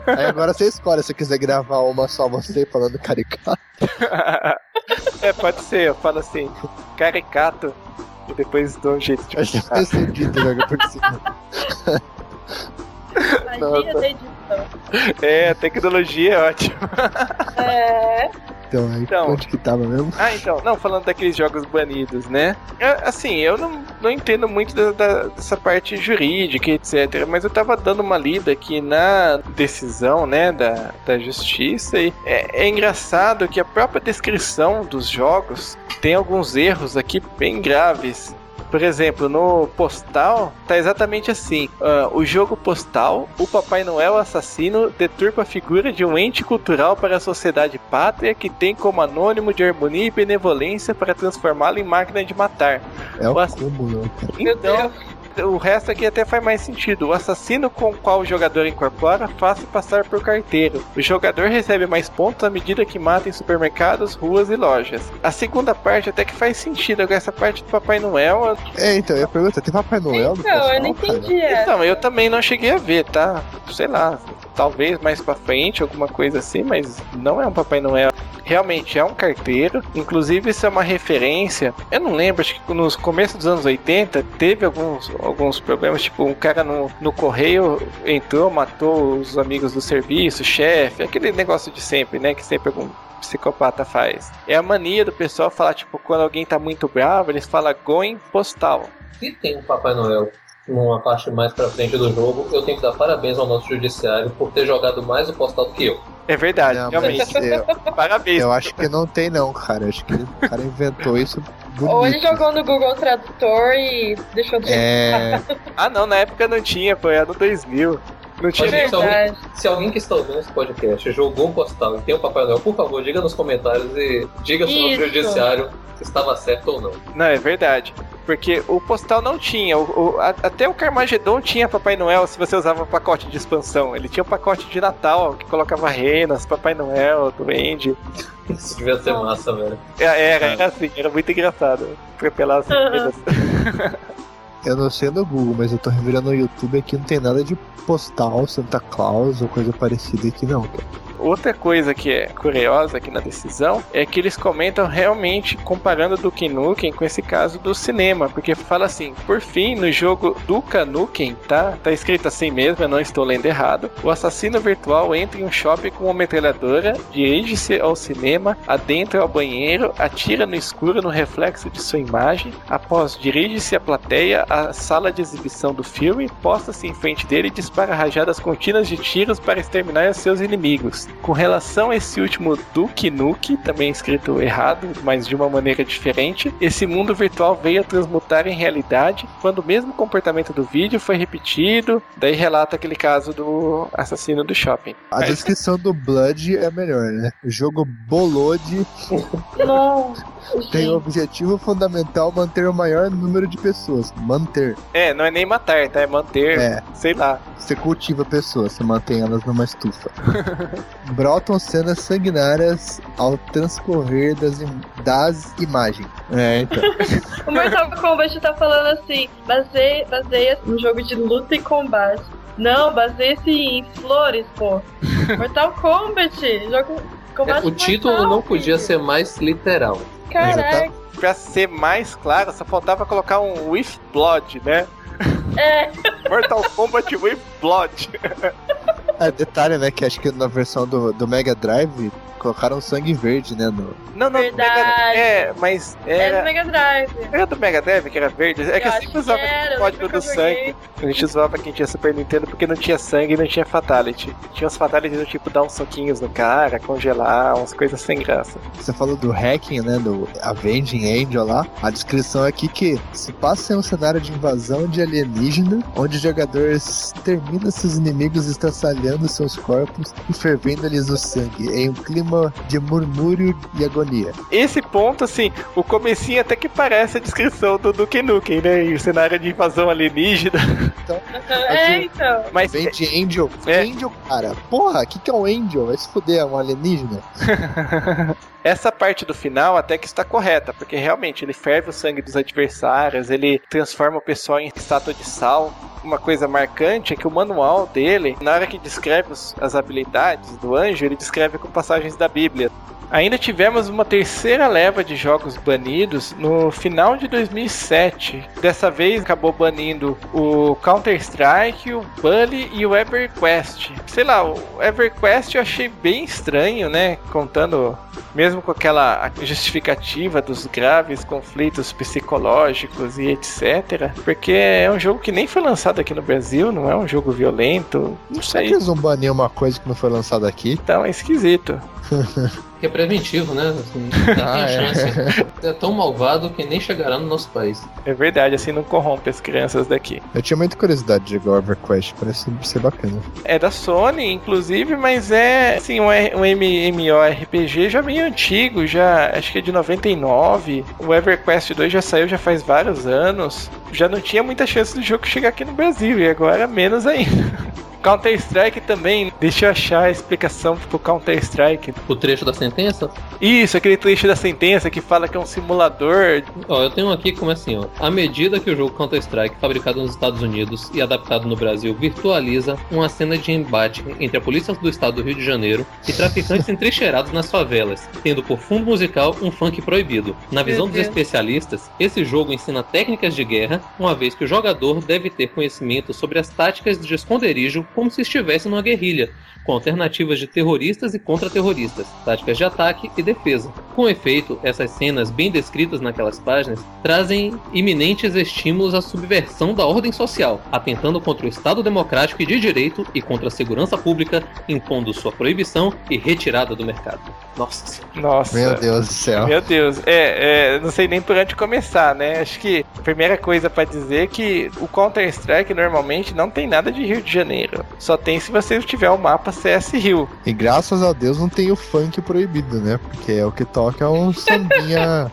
S3: Aí agora você escolhe se quiser gravar uma só você falando caricato.
S2: é, pode ser, eu falo assim, caricato, e depois dou um jeito de
S3: Acho que vai ser dito joga por cima.
S5: Magia da edição.
S2: É, tecnologia é ótimo.
S5: É.
S3: Então, aí
S2: Então.
S3: onde que tava mesmo?
S2: Ah, então, não, falando daqueles jogos banidos, né? É, assim, eu não, não entendo muito da- da- dessa parte jurídica, etc. Mas eu tava dando uma lida aqui na decisão, né, da, da justiça. E é, é engraçado que a própria descrição dos jogos tem alguns erros aqui bem graves. Por exemplo, no Postal, tá exatamente assim. Ah, o jogo Postal, o Papai Noel assassino deturpa a figura de um ente cultural para a sociedade pátria que tem como anônimo de harmonia e benevolência para transformá-lo em máquina de matar.
S3: É o
S2: Nossa.
S3: cúmulo. cara.
S5: Meu
S2: Então,
S5: Deus.
S2: O resto aqui até faz mais sentido. O assassino com o qual o jogador incorpora faz-se passar por carteiro. O jogador recebe mais pontos à medida que mata em supermercados, ruas e lojas. A segunda parte até que faz sentido. Agora, essa parte do Papai Noel.
S3: É, então, eu ia perguntar, tem Papai Noel no
S5: Então, eu não
S3: cara?
S5: entendi.
S2: Então, eu também não cheguei a ver, tá? Sei lá, talvez mais pra frente, alguma coisa assim, mas não é um Papai Noel. Realmente é um carteiro. Inclusive, isso é uma referência. Eu não lembro, acho que nos começos dos anos 80 teve alguns, alguns problemas. Tipo, um cara no, no correio entrou, matou os amigos do serviço, chefe, aquele negócio de sempre, né? Que sempre algum psicopata faz. É a mania do pessoal falar, tipo, quando alguém tá muito bravo, eles falam going postal.
S4: Se tem um Papai Noel numa parte mais pra frente do jogo, eu tenho que dar parabéns ao nosso judiciário por ter jogado mais o postal do que eu.
S2: É verdade,
S3: Não,
S2: realmente.
S3: eu,
S2: Parabéns.
S3: eu acho que não tem não, cara. Acho que o cara inventou isso bonito.
S5: Ou ele jogou no Google Tradutor e deixou jeito
S3: É,
S2: Ah, não, na época não tinha, foi ano 2000. Não tinha
S4: Mas, gente, alguém-. Se alguém que está ouvindo esse podcast jogou o postal e tem o Papai Noel, por favor, diga nos comentários e diga se o judiciário estava certo ou não.
S2: Não, é verdade. Porque o postal não tinha. o- o- a- até o Carmageddon tinha Papai Noel se você usava o pacote de expansão. Ele tinha o pacote de Natal que colocava renas, Papai Noel, Duende.
S4: Isso devia ser massa, velho.
S2: É, Era, era assim, era muito engraçado. Atropelar as renas.
S3: Eu não sei no Google, mas eu tô revirando no YouTube aqui, não tem nada de postal, Santa Claus ou coisa parecida aqui não, cara.
S2: Outra coisa que é curiosa aqui na decisão é que eles comentam realmente comparando Duke Nukem com esse caso do cinema, porque fala assim, por fim, no jogo Duke Nukem, tá? Tá escrito assim mesmo, eu não estou lendo errado. O assassino virtual entra em um shopping com uma metralhadora, dirige-se ao cinema, adentra ao banheiro, atira no escuro no reflexo de sua imagem, após dirige-se à plateia, à sala de exibição do filme, posta-se em frente dele e dispara rajadas contínuas de tiros para exterminar seus inimigos. Com relação a esse último Duke Nuke, também escrito errado, mas de uma maneira diferente, esse mundo virtual veio a transmutar em realidade quando o mesmo comportamento do vídeo foi repetido. Daí relata aquele caso do assassino do shopping.
S3: A
S2: Mas-
S3: descrição do Blood é melhor, né? O jogo Bolode
S5: Nossa,
S3: tem o objetivo fundamental manter o maior número de pessoas. Manter.
S2: É, não é nem matar, tá? É manter,
S3: É.
S2: sei lá.
S3: Você cultiva pessoas, você mantém elas numa estufa. Brotam cenas sanguinárias ao transcorrer das, im- das imagens. É, então.
S5: O Mortal Kombat tá falando assim: baseia- baseia-se no jogo de luta e combate. Não, baseia-se em flores, pô. Mortal Kombat, jogo
S4: É,
S5: mais
S4: o título não podia
S5: filho.
S4: ser mais literal.
S5: Caraca.
S2: Pra ser mais claro, só faltava colocar um with blood, né?
S5: É,
S2: Mortal Kombat with blood.
S3: É, detalhe, né, que acho que na versão do, do Mega Drive colocaram sangue verde, né, no...
S2: Não, não,
S5: Verdade.
S2: Mega, é, mas
S5: é do
S2: era,
S5: Mega Drive.
S2: era do Mega Drive que era verde. É que eu sempre usava
S5: era,
S2: o código do sangue. A gente usava quem tinha Super Nintendo porque não tinha sangue e não tinha Fatality. Tinha os Fatalities do tipo dar uns soquinhos no cara, congelar, umas coisas sem graça.
S3: Você falou do hacking, né, do Avenging Angel lá. A descrição aqui que se passa em um cenário de invasão de alienígena, onde os jogadores terminam seus inimigos estraçalhando seus corpos e fervendo-lhes o sangue, em um clima de murmúrio e agonia.
S2: Esse ponto, assim, o comecinho até que parece a descrição do Duke Nukem, né? E o cenário de invasão alienígena.
S5: É, então.
S2: Mas
S3: Avenging Angel.
S2: É.
S3: Angel, cara. Porra, o que, que é um Angel? Vai se fuder, é um alienígena?
S2: Essa parte do final até que está correta, porque realmente ele ferve o sangue dos adversários, ele transforma o pessoal em estátua de sal. Uma coisa marcante é que o manual dele, na hora que descreve as habilidades do anjo, ele descreve com passagens da Bíblia. Ainda tivemos uma terceira leva de jogos banidos no final de 2007. Dessa vez acabou banindo o Counter-Strike, o Bully e o EverQuest. Sei lá, o EverQuest eu achei bem estranho, né? Contando mesmo com aquela justificativa dos graves conflitos psicológicos e etc. Porque é um jogo que nem foi lançado aqui no Brasil, não é um jogo violento. Não
S3: Será que
S2: sei.
S3: eles vão banir uma coisa que não foi lançada aqui?
S2: Então é esquisito.
S4: Que é preventivo, né? Assim,
S3: Ah,
S4: tem
S3: é.
S4: chance. É tão malvado que nem chegará no nosso país.
S2: É verdade, assim não corrompe as crianças daqui.
S3: Eu tinha muita curiosidade de jogar EverQuest, parece ser bacana.
S2: É da Sony, inclusive, mas é assim, um, um MMORPG já meio antigo, já acho que é de 99. O EverQuest 2 já saiu já faz vários anos. Já não tinha muita chance do jogo chegar aqui no Brasil, e agora menos ainda. Counter-Strike também, deixa eu achar a explicação pro Counter-Strike.
S4: O trecho da sentença,
S2: Isso, aquele trecho da sentença que fala que é um simulador.
S4: ó, eu tenho um aqui como assim, ó. À medida que o jogo Counter-Strike, fabricado nos Estados Unidos e adaptado no Brasil, virtualiza uma cena de embate entre a polícia do estado do Rio de Janeiro e traficantes entrincheirados nas favelas, tendo por fundo musical um funk proibido. Na visão dos especialistas, esse jogo ensina técnicas de guerra, uma vez que o jogador deve ter conhecimento sobre as táticas de esconderijo como se estivesse numa guerrilha, com alternativas de terroristas e contra-terroristas, táticas de ataque e defesa. Com efeito, essas cenas bem descritas naquelas páginas trazem iminentes estímulos à subversão da ordem social, atentando contra o Estado democrático e de direito e contra a segurança pública, impondo sua proibição e retirada do mercado. Nossa Senhora.
S2: Nossa.
S3: Meu Deus do céu.
S2: Meu Deus, é, é, não sei nem por onde começar, né? Acho que a primeira coisa pra dizer é que o Counter-Strike normalmente não tem nada de Rio de Janeiro. Só tem se você tiver o mapa CS Rio.
S3: E graças a Deus não tem o funk proibido, né? Porque é o que toca é um sambinha.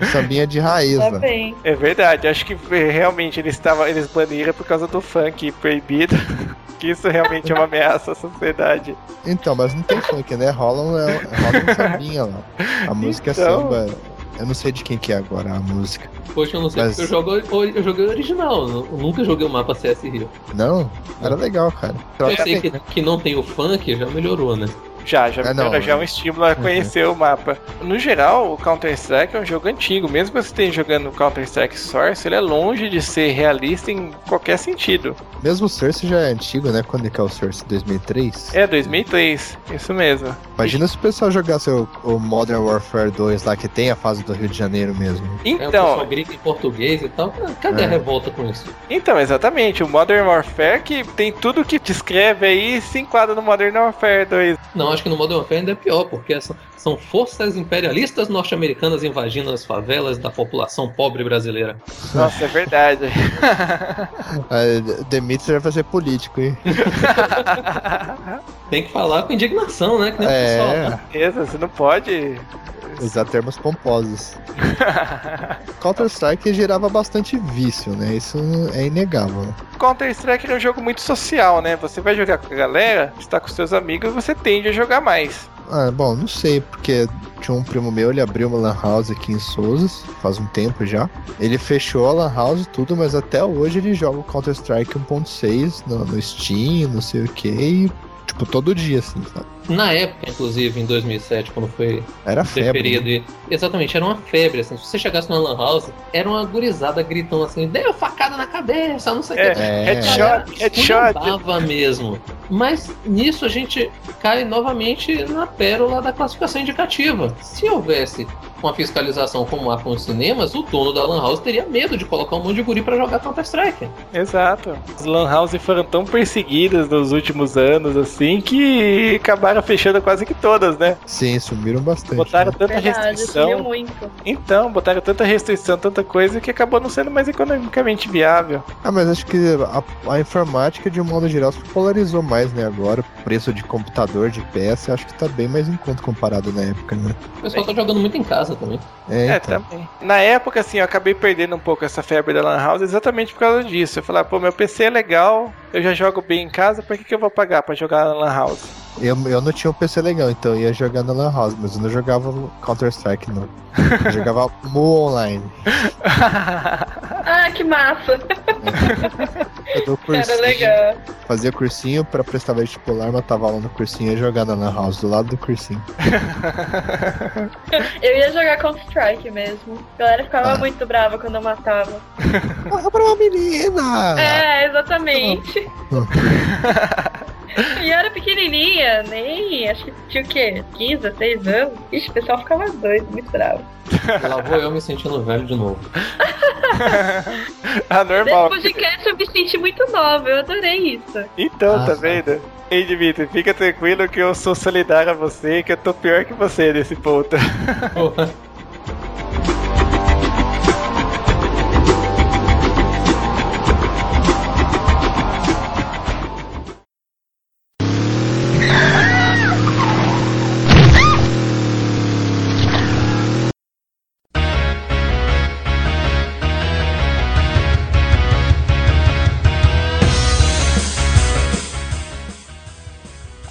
S3: um sambinha de raiz,
S5: Tá
S3: né?
S2: É verdade, acho que é, realmente eles estavam, eles baniram por causa do funk proibido. que isso realmente é uma ameaça à sociedade.
S3: Então, mas não tem funk, né? Rola um, rola um sambinha lá. A música
S2: Então.
S3: é samba. Eu não sei de quem que é agora a música.
S4: Poxa, eu não sei
S3: Mas-
S4: eu, jogo, eu joguei o original, eu nunca joguei o mapa CS Rio.
S3: Não? Era legal, cara.
S4: Eu sei que, que não tem o funk, já melhorou, né?
S2: Já, já,
S3: É, não,
S2: já é um
S3: é.
S2: estímulo a conhecer o mapa. No geral, o Counter-Strike é um jogo antigo. Mesmo que você esteja jogando o Counter-Strike Source, ele é longe de ser realista em qualquer sentido.
S3: Mesmo o Source já é antigo, né? Quando que é o Source? 2003?
S2: É 2003, isso mesmo.
S3: Imagina se o pessoal jogasse o, o Modern Warfare 2 lá, que tem a fase do Rio de Janeiro mesmo.
S4: É, o pessoal
S2: Então,
S4: grita em português e tal. Cadê
S3: É.
S4: a revolta com isso?
S2: então, exatamente, o Modern Warfare que tem tudo que descreve aí se enquadra no Modern Warfare 2.
S4: Não, acho que no Modern Warfare ainda é pior, porque são, são forças imperialistas norte-americanas invadindo as favelas da população pobre brasileira.
S2: Nossa, é verdade.
S3: Demetrius vai fazer político, hein?
S4: Tem que falar com indignação, né? Que nem o pessoal.
S3: É,
S4: né?
S2: Beleza, você não pode.
S3: Usar termos pomposos. Counter-Strike gerava bastante vício, né? Isso é inegável.
S2: Counter-Strike é um jogo muito social, né? Você vai jogar com a galera, está com seus amigos, você tende a jogar mais.
S3: Ah, bom, não sei, porque tinha um primo meu, ele abriu uma lan house aqui em Souzas, faz um tempo já. Ele fechou a lan house e tudo, mas até hoje ele joga o Counter-Strike 1.6 no, no Steam, não sei o que, tipo, todo dia, assim, sabe?
S4: Na época, inclusive, em 2007, quando foi
S3: Era febre. né?
S4: Exatamente, era uma febre, assim. Se você chegasse na Lan House, era uma gurizada gritando assim, deu facada na cabeça, não sei o
S2: É,
S4: que.
S3: É.
S2: headshot, headshot.
S4: Mesmo. Mas nisso a gente cai novamente na pérola da classificação indicativa. Se houvesse uma fiscalização como há com os cinemas, o dono da Lan House teria medo de colocar um monte de guri pra jogar Counter-Strike.
S2: Exato. As Lan House foram tão perseguidas nos últimos anos, assim, que acabaram fechando quase que todas, né?
S3: Sim, sumiram bastante.
S2: Botaram
S3: né?
S2: tanta
S5: Verdade,
S2: restrição.
S5: muito.
S2: Então, botaram tanta restrição, tanta coisa, que acabou não sendo mais economicamente viável.
S3: Ah, mas acho que a, a informática, de um modo geral, se polarizou mais, né? Agora, o preço de computador, de peça, acho que tá bem mais em conta comparado na época, né?
S4: O pessoal tá jogando muito em casa também.
S3: É,
S2: É,
S3: então.
S2: também. Na época, assim, eu acabei perdendo um pouco essa febre da Lan House exatamente por causa disso. Eu falava, pô, meu PC é legal, eu já jogo bem em casa, por que, que eu vou pagar pra jogar na Lan House?
S3: Eu, eu não tinha um PC legal, então eu ia jogar na Lan House, mas eu não jogava Counter-Strike, não. Eu jogava Mu Online.
S5: Ah, que massa!
S3: Eu dou
S5: Era
S3: cursinho,
S5: legal.
S3: fazia cursinho pra prestar vestibular, matava aula no cursinho e ia jogar na Lan House, do lado do cursinho.
S5: Eu ia jogar Counter-Strike mesmo. A galera ficava
S3: Ah.
S5: muito brava quando eu matava.
S3: Corra pra uma menina!
S5: É, exatamente. E eu era pequenininha, nem. Acho que tinha o quê? 15, 16 anos. Ixi, o pessoal ficava doido, muito bravo.
S4: Lá vou eu me sentindo velho de novo.
S2: ah,
S5: Nesse
S2: normal.
S5: podcast eu me senti muito nova, eu adorei isso.
S2: Então,
S3: Ah,
S2: tá
S3: tá.
S2: vendo? Ei, Dimitri, fica tranquilo que eu sou solidário a você, que eu tô pior que você nesse ponto.
S4: Porra.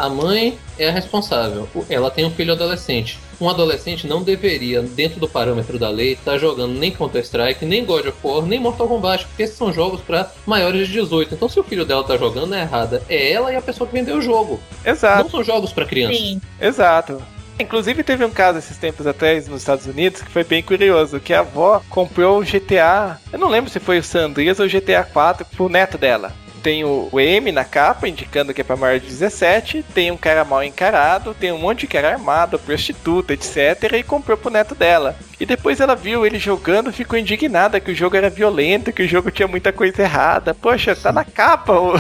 S4: A mãe é a responsável. Ela tem um filho adolescente. Um adolescente não deveria, dentro do parâmetro da lei, estar jogando nem Counter-Strike, nem God of War, nem Mortal Kombat, porque esses são jogos para maiores de 18. Então, se o filho dela tá jogando, é errada. É ela e a pessoa que vendeu o jogo.
S2: Exato.
S4: Não são jogos para crianças.
S5: Sim.
S2: Exato. Inclusive teve um caso esses tempos atrás nos Estados Unidos que foi bem curioso, que a avó comprou o GTA, eu não lembro se foi o San Andreas ou o GTA 4 pro neto dela. Tem o o M na capa, indicando que é pra maior de 17, tem um cara mal encarado, tem um monte de cara armado, prostituta, etc, e comprou pro neto dela. E depois ela viu ele jogando, ficou indignada que o jogo era violento, que o jogo tinha muita coisa errada. Poxa, tá na capa. o-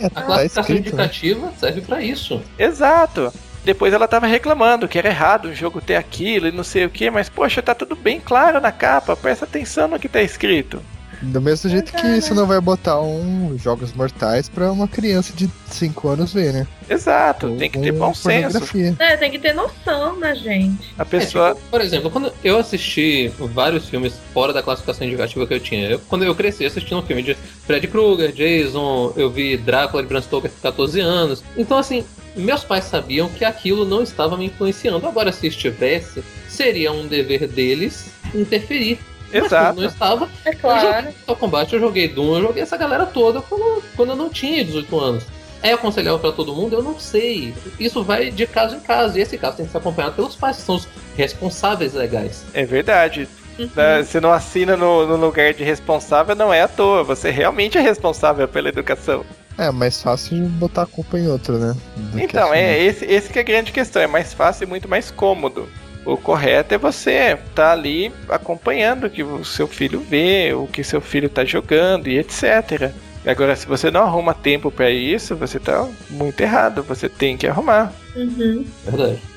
S3: É,
S4: A
S3: tá
S4: classificação
S3: escrito, né?
S4: indicativa serve para isso.
S2: Exato. Depois ela tava reclamando que era errado o jogo ter aquilo e não sei o que, mas poxa, tá tudo bem claro na capa, presta atenção no que tá escrito.
S3: Do mesmo jeito que você não vai botar um Jogos Mortais pra uma criança de 5 anos ver, né?
S2: Exato,
S3: Ou
S2: tem que ter bom senso.
S5: É, tem que ter noção, né, gente?
S2: A
S4: É,
S2: pessoa.
S4: tipo, por exemplo, quando eu assisti vários filmes fora da classificação indicativa que eu tinha, eu- quando eu cresci assistindo um filme de Fred Krueger, Jason, eu vi Drácula de Bram Stoker com 14 anos. Então, assim, meus pais sabiam que aquilo não estava me influenciando. Agora, se estivesse, seria um dever deles interferir. Mas
S2: Exato.
S4: não estava,
S5: É
S4: eu
S5: claro.
S4: joguei Mortal Kombat, eu joguei Doom, eu joguei essa galera toda quando, quando eu não tinha 18 anos. É aconselhável pra todo mundo? Eu não sei. Isso vai de caso em caso. E esse caso tem que ser acompanhado pelos pais, que são os responsáveis legais.
S2: É verdade.
S5: Uhum.
S2: Né, Você não assina no, no lugar de responsável, não é à toa. Você realmente é responsável pela educação.
S3: É mais fácil de botar a culpa em outro, né? Do que
S2: Então, é esse, esse que é a grande questão. É mais fácil e muito mais cômodo. O correto é você estar ali acompanhando o que o seu filho vê, o que seu filho está jogando e etc. Agora, se você não arruma tempo para isso, você tá muito errado. Você tem que arrumar.
S5: Uhum.
S4: Verdade.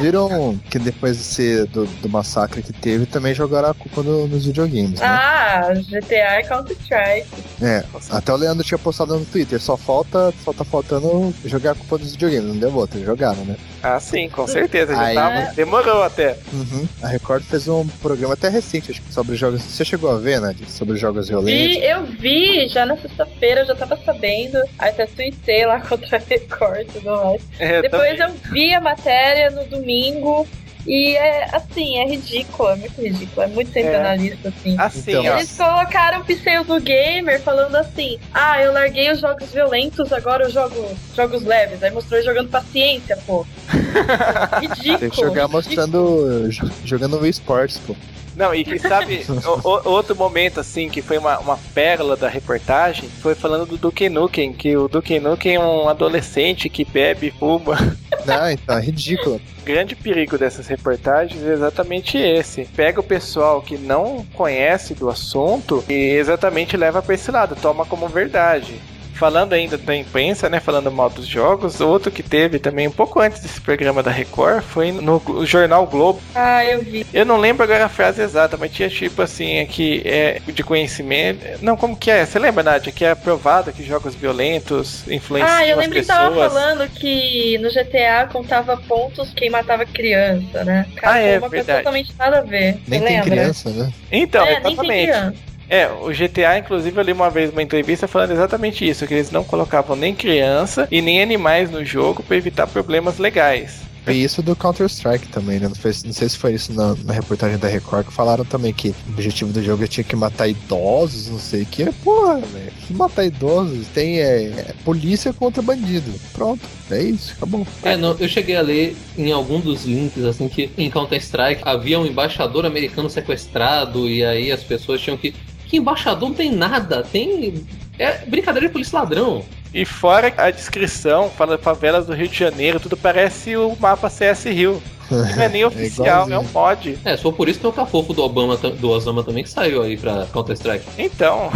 S3: Viram que depois desse, do, do massacre que teve, também jogaram a culpa no- nos videogames, né?
S5: Ah, GTA e Counter-Strike.
S3: É, até o Leandro tinha postado no Twitter, só falta, só tá faltando jogar a culpa dos videogames, não deu outra, jogaram, né?
S2: Ah, sim, com certeza. Já
S3: Aí-
S2: tava, demorou até.
S3: Uhum. A Record fez um programa até recente acho que, sobre jogos. Você chegou a ver, Nadia? Sobre jogos violentos?
S5: Vi, eu vi já na sexta-feira, eu já tava sabendo. Aí até tuitei lá contra a Record e tudo mais.
S2: É,
S5: Depois
S2: também.
S5: eu vi a matéria no domingo. E é assim, é ridículo, é muito ridículo, é muito sensacionalista, assim.
S2: Assim,
S3: Então,
S2: ó.
S5: Eles colocaram o pseudo gamer falando assim: Ah, eu larguei os jogos violentos, agora eu jogo jogos leves. Aí mostrou jogando paciência, pô. Ridículo.
S3: Tem que jogar mostrando. jo- jogando Wii Sports, pô.
S2: Não, e que sabe, o- o- outro momento assim que foi uma, uma pérola da reportagem foi falando do Duke Nukem, que o Duke Nukem é um adolescente que bebe e fuma.
S3: Não, então, é ridículo.
S2: O grande perigo dessas reportagens é exatamente esse. Pega o pessoal que não conhece do assunto e exatamente leva para esse lado, toma como verdade. Falando ainda da imprensa, né? Falando mal dos jogos, outro que teve também um pouco antes desse programa da Record foi no jornal Globo.
S5: Ah, eu vi.
S2: Eu não lembro agora a frase exata, mas tinha tipo assim, aqui é de conhecimento. Não, como que é? Você lembra, Nádia? Que é aprovado que jogos violentos influenciam
S5: Ah, eu
S2: as
S5: lembro que
S2: pessoas.
S5: tava falando que no GTA contava pontos quem matava criança, né? Cara,
S2: Ah, é,
S5: uma coisa
S2: verdade.
S5: totalmente nada a ver.
S3: Nem tem
S5: lembra?
S3: criança, né?
S2: Então,
S5: é, nem tem
S2: exatamente. É, o GTA, inclusive, eu li uma vez uma entrevista falando exatamente isso, que eles não colocavam nem criança e nem animais no jogo para evitar problemas legais.
S3: E isso do Counter-Strike também, né? Não, foi- não sei se foi isso na, na reportagem da Record que falaram também que o objetivo do jogo é tinha que matar idosos, não sei o que. Porra, velho. Que matar idosos? Tem é, é polícia contra bandido. Pronto, é isso, acabou.
S4: É, não, eu cheguei a ler em algum dos links, assim, que em Counter-Strike havia um embaixador americano sequestrado e aí as pessoas tinham que. Que embaixador não tem nada, tem. É brincadeira de polícia ladrão.
S2: E fora a descrição, fala favelas do Rio de Janeiro, tudo parece o mapa CS Rio. Não é nem oficial, é, um
S3: igualzinho.
S2: mod.
S4: É, só por isso que é o cafofo do Obama, do Osama também que saiu aí pra Counter-Strike.
S2: Então,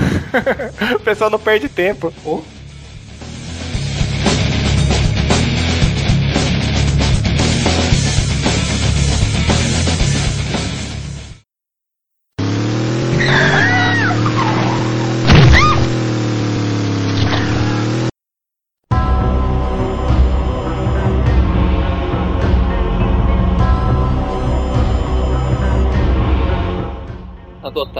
S2: o pessoal não perde tempo.
S4: Oh.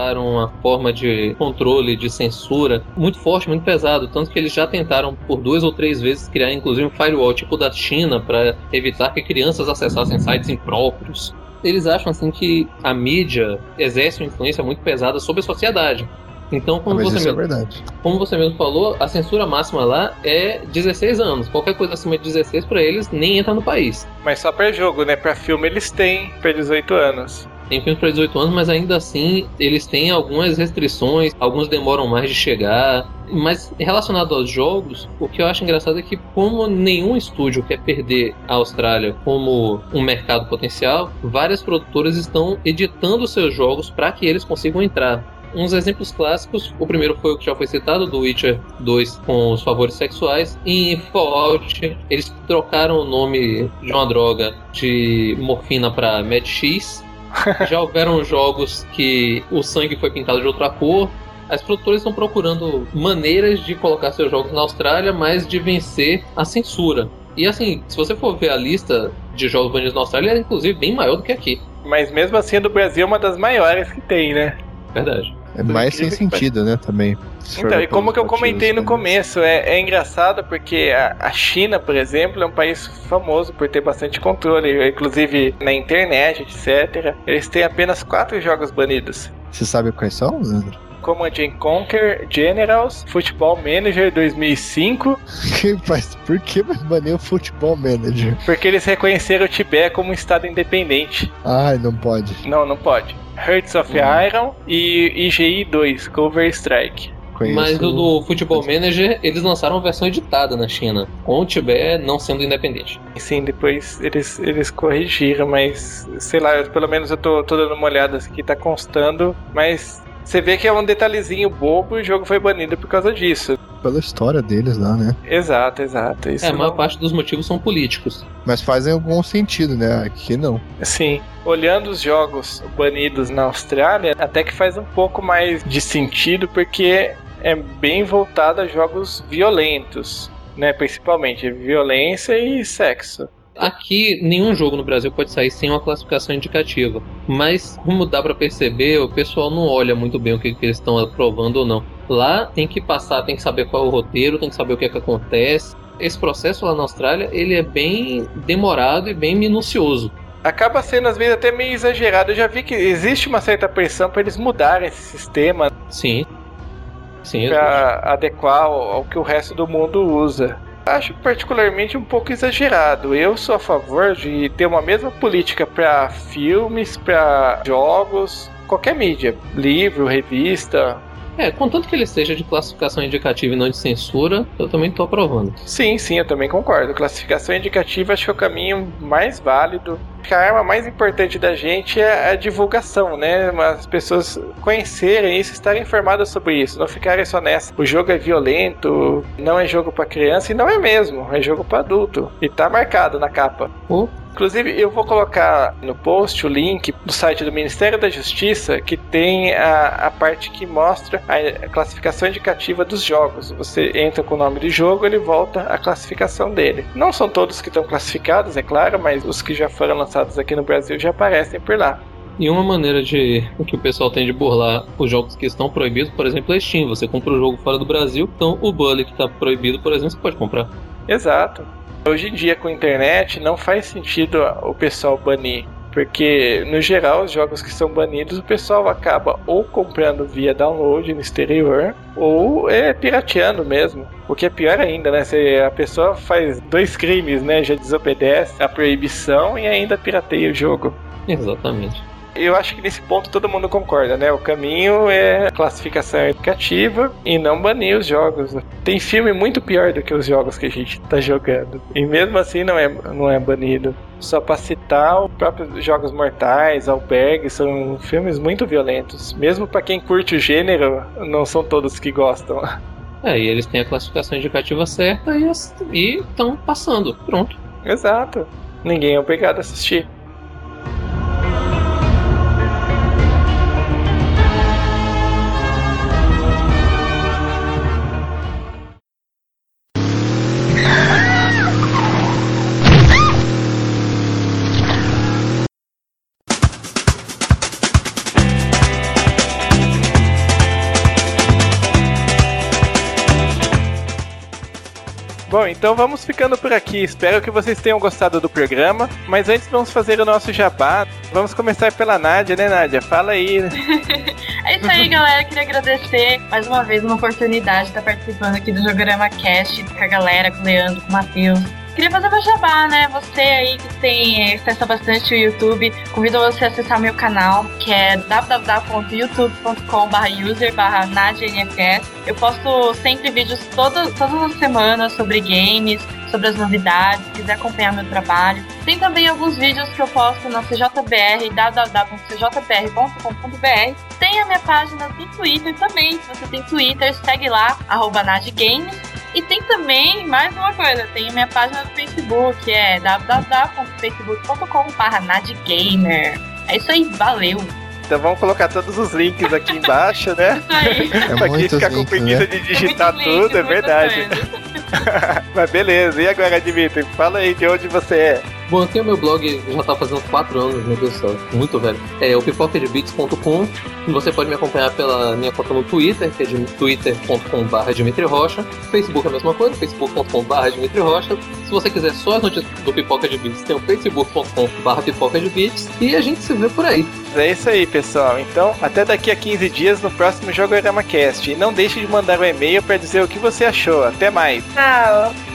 S4: Adotaram uma forma de controle, de censura muito forte, muito pesado, tanto que eles já tentaram por duas ou três vezes criar inclusive um firewall tipo da China para evitar que crianças acessassem sites impróprios. Eles acham assim que a mídia exerce uma influência muito pesada sobre a sociedade. Então, como
S3: Mas
S4: você
S3: é
S4: mesmo
S3: verdade.
S4: como você mesmo falou, a censura máxima lá é 16 anos. Qualquer coisa acima de 16 para eles nem entra no país.
S2: Mas só pra jogo, né? Pra filme eles têm pra 18 anos.
S4: Tem filmes para 18 anos, mas ainda assim eles têm algumas restrições, alguns demoram mais de chegar. Mas relacionado aos jogos, o que eu acho engraçado é que, como nenhum estúdio quer perder a Austrália como um mercado potencial, várias produtoras estão editando seus jogos para que eles consigam entrar. Uns exemplos clássicos, o primeiro foi o que já foi citado, do Witcher 2 com os favores sexuais. Em Fallout, eles trocaram o nome de uma droga de morfina para Mad X. Já houveram jogos que o sangue foi pintado de outra cor. As produtoras estão procurando maneiras de colocar seus jogos na Austrália, mas de vencer a censura. E assim, se você for ver a lista de jogos banidos na Austrália, é inclusive bem maior do que aqui.
S2: Mas mesmo assim, a do Brasil é uma das maiores que tem, né?
S4: Verdade.
S3: É mais sem sentido, né, também.
S2: Então, e como que eu comentei no começo, é, é engraçado porque a, a China, por exemplo, é um país famoso por ter bastante controle, inclusive na internet, etc. Eles têm apenas quatro jogos banidos.
S3: Você sabe quais são, Leandro?
S2: Command and Conquer Generals, Football Manager 2005,
S3: Que- Mas por que vai banir o Futebol Manager?
S2: porque eles reconheceram o Tibete como um estado independente.
S3: Ai, não pode.
S2: Não, não pode. Hearts of Iron e IGI 2, Cover Strike.
S3: Conheço...
S4: Mas o do Futebol Manager, eles lançaram uma versão editada na China, com o Tibete não sendo independente.
S2: Sim, depois eles, eles corrigiram, mas sei lá, eu- pelo menos eu tô, tô dando uma olhada aqui, tá constando, mas você vê que é um detalhezinho bobo e o jogo foi banido por causa disso.
S3: Pela história deles lá, né?
S2: Exato, exato. Isso
S4: É, a maior
S2: não-
S4: parte dos motivos são políticos.
S3: Mas fazem algum sentido, né? Aqui não.
S2: Sim, olhando os jogos banidos na Austrália, até que faz um pouco mais de sentido, porque é bem voltado a jogos violentos, né? Principalmente violência e sexo.
S4: Aqui, nenhum jogo no Brasil pode sair sem uma classificação indicativa. Mas, como dá para perceber, o pessoal não olha muito bem o que, que eles estão aprovando ou não. Lá tem que passar, tem que saber qual é o roteiro, tem que saber o que é que acontece. Esse processo lá na Austrália, ele é bem demorado e bem minucioso.
S2: Acaba sendo às vezes até meio exagerado. Eu já vi que existe uma certa pressão para eles mudarem esse sistema.
S4: Sim. Sim,
S2: para adequar ao, ao que o resto do mundo usa. Acho particularmente um pouco exagerado. Eu sou a favor de ter uma mesma política para filmes, para jogos, qualquer mídia, livro, revista,
S4: é, contanto que ele seja de classificação indicativa e não de censura, eu também estou aprovando.
S2: Sim, sim, eu também concordo. Classificação indicativa acho que é o caminho mais válido. A arma mais importante da gente é a divulgação, né? As pessoas conhecerem isso, estarem informadas sobre isso, não ficarem só nessa. O jogo é violento, não é jogo para criança e não é mesmo, é jogo para adulto. E tá marcado na capa.
S4: Uh.
S2: Inclusive, eu vou colocar no post o link do site do Ministério da Justiça que tem a, a parte que mostra a classificação indicativa dos jogos. Você entra com o nome do jogo, ele volta a classificação dele. Não são todos que estão classificados, é claro, mas os que já foram lançados aqui no Brasil já aparecem por lá.
S4: E uma maneira de que o pessoal tem de burlar os jogos que estão proibidos, por exemplo, é Steam. Você compra o jogo fora do Brasil, então o Bully que está proibido, por exemplo, você pode comprar.
S2: Exato. Hoje em dia, com a internet, não faz sentido o pessoal banir. Porque, no geral, os jogos que são banidos, o pessoal acaba ou comprando via download no exterior, ou é pirateando mesmo. O que é pior ainda, né? Se a pessoa faz dois crimes, né? Já desobedece a proibição e ainda pirateia o jogo.
S4: Exatamente.
S2: Eu acho que nesse ponto todo mundo concorda, né? O caminho é classificação educativa e não banir os jogos. Tem filme muito pior do que os jogos que a gente tá jogando. E mesmo assim não é, não é banido. Só pra citar, os próprios Jogos Mortais, Albergue, são filmes muito violentos. Mesmo para quem curte o gênero, não são todos que gostam.
S4: É, e eles têm a classificação indicativa certa e estão passando. Pronto.
S2: Exato. Ninguém é obrigado a assistir. Bom, então vamos ficando por aqui. Espero que vocês tenham gostado do programa. Mas antes vamos fazer o nosso jabá. Vamos começar pela Nádia, né, Nádia? Fala aí.
S5: é isso aí, galera. Queria agradecer mais uma vez uma oportunidade de estar participando aqui do Jogorama Cast com a galera, com o Leandro, com o Matheus. Queria fazer meu jabá, né? Você aí que tem acessa bastante o YouTube, convido você a acessar meu canal, que é www.youtube.com/user/nadianfs. Eu posto sempre vídeos todas, todas as semanas sobre games, sobre as novidades, se quiser acompanhar meu trabalho. Tem também alguns vídeos que eu posto na CJBR, www.cjbr.com.br. Tem a minha página do Twitter também, se você tem Twitter, segue lá, arroba Nadgames. E tem também mais uma coisa, tem minha página no Facebook, é www.facebook.com.br nadgamer. É isso aí, valeu!
S2: Então vamos colocar todos os links aqui embaixo, né?
S5: Isso aí.
S3: É
S2: pra quem ficar com preguiça
S3: né?
S2: de digitar
S5: É muito
S2: tudo, é
S5: link,
S2: verdade.
S5: muita coisa.
S2: Mas beleza, e agora, Dimitri? Fala aí de onde você é.
S4: Bom, eu tenho meu blog, já tá fazendo 4 anos, meu Deus do céu, muito velho. É o pipocadebits.com. Você pode me acompanhar pela minha conta no Twitter, que é de twitter.com.br Dimitri Rocha. Facebook é a mesma coisa, facebook.com.br Dimitri Rocha. Se você quiser só as notícias do Pipoca de Beats, tem o facebook.com.br Pipoca de Beats. E a gente se vê por aí.
S2: É isso aí, pessoal. Então, até daqui a 15 dias no próximo Jogorama Cast. E não deixe de mandar um e-mail para dizer o que você achou. Até mais.
S5: Tchau.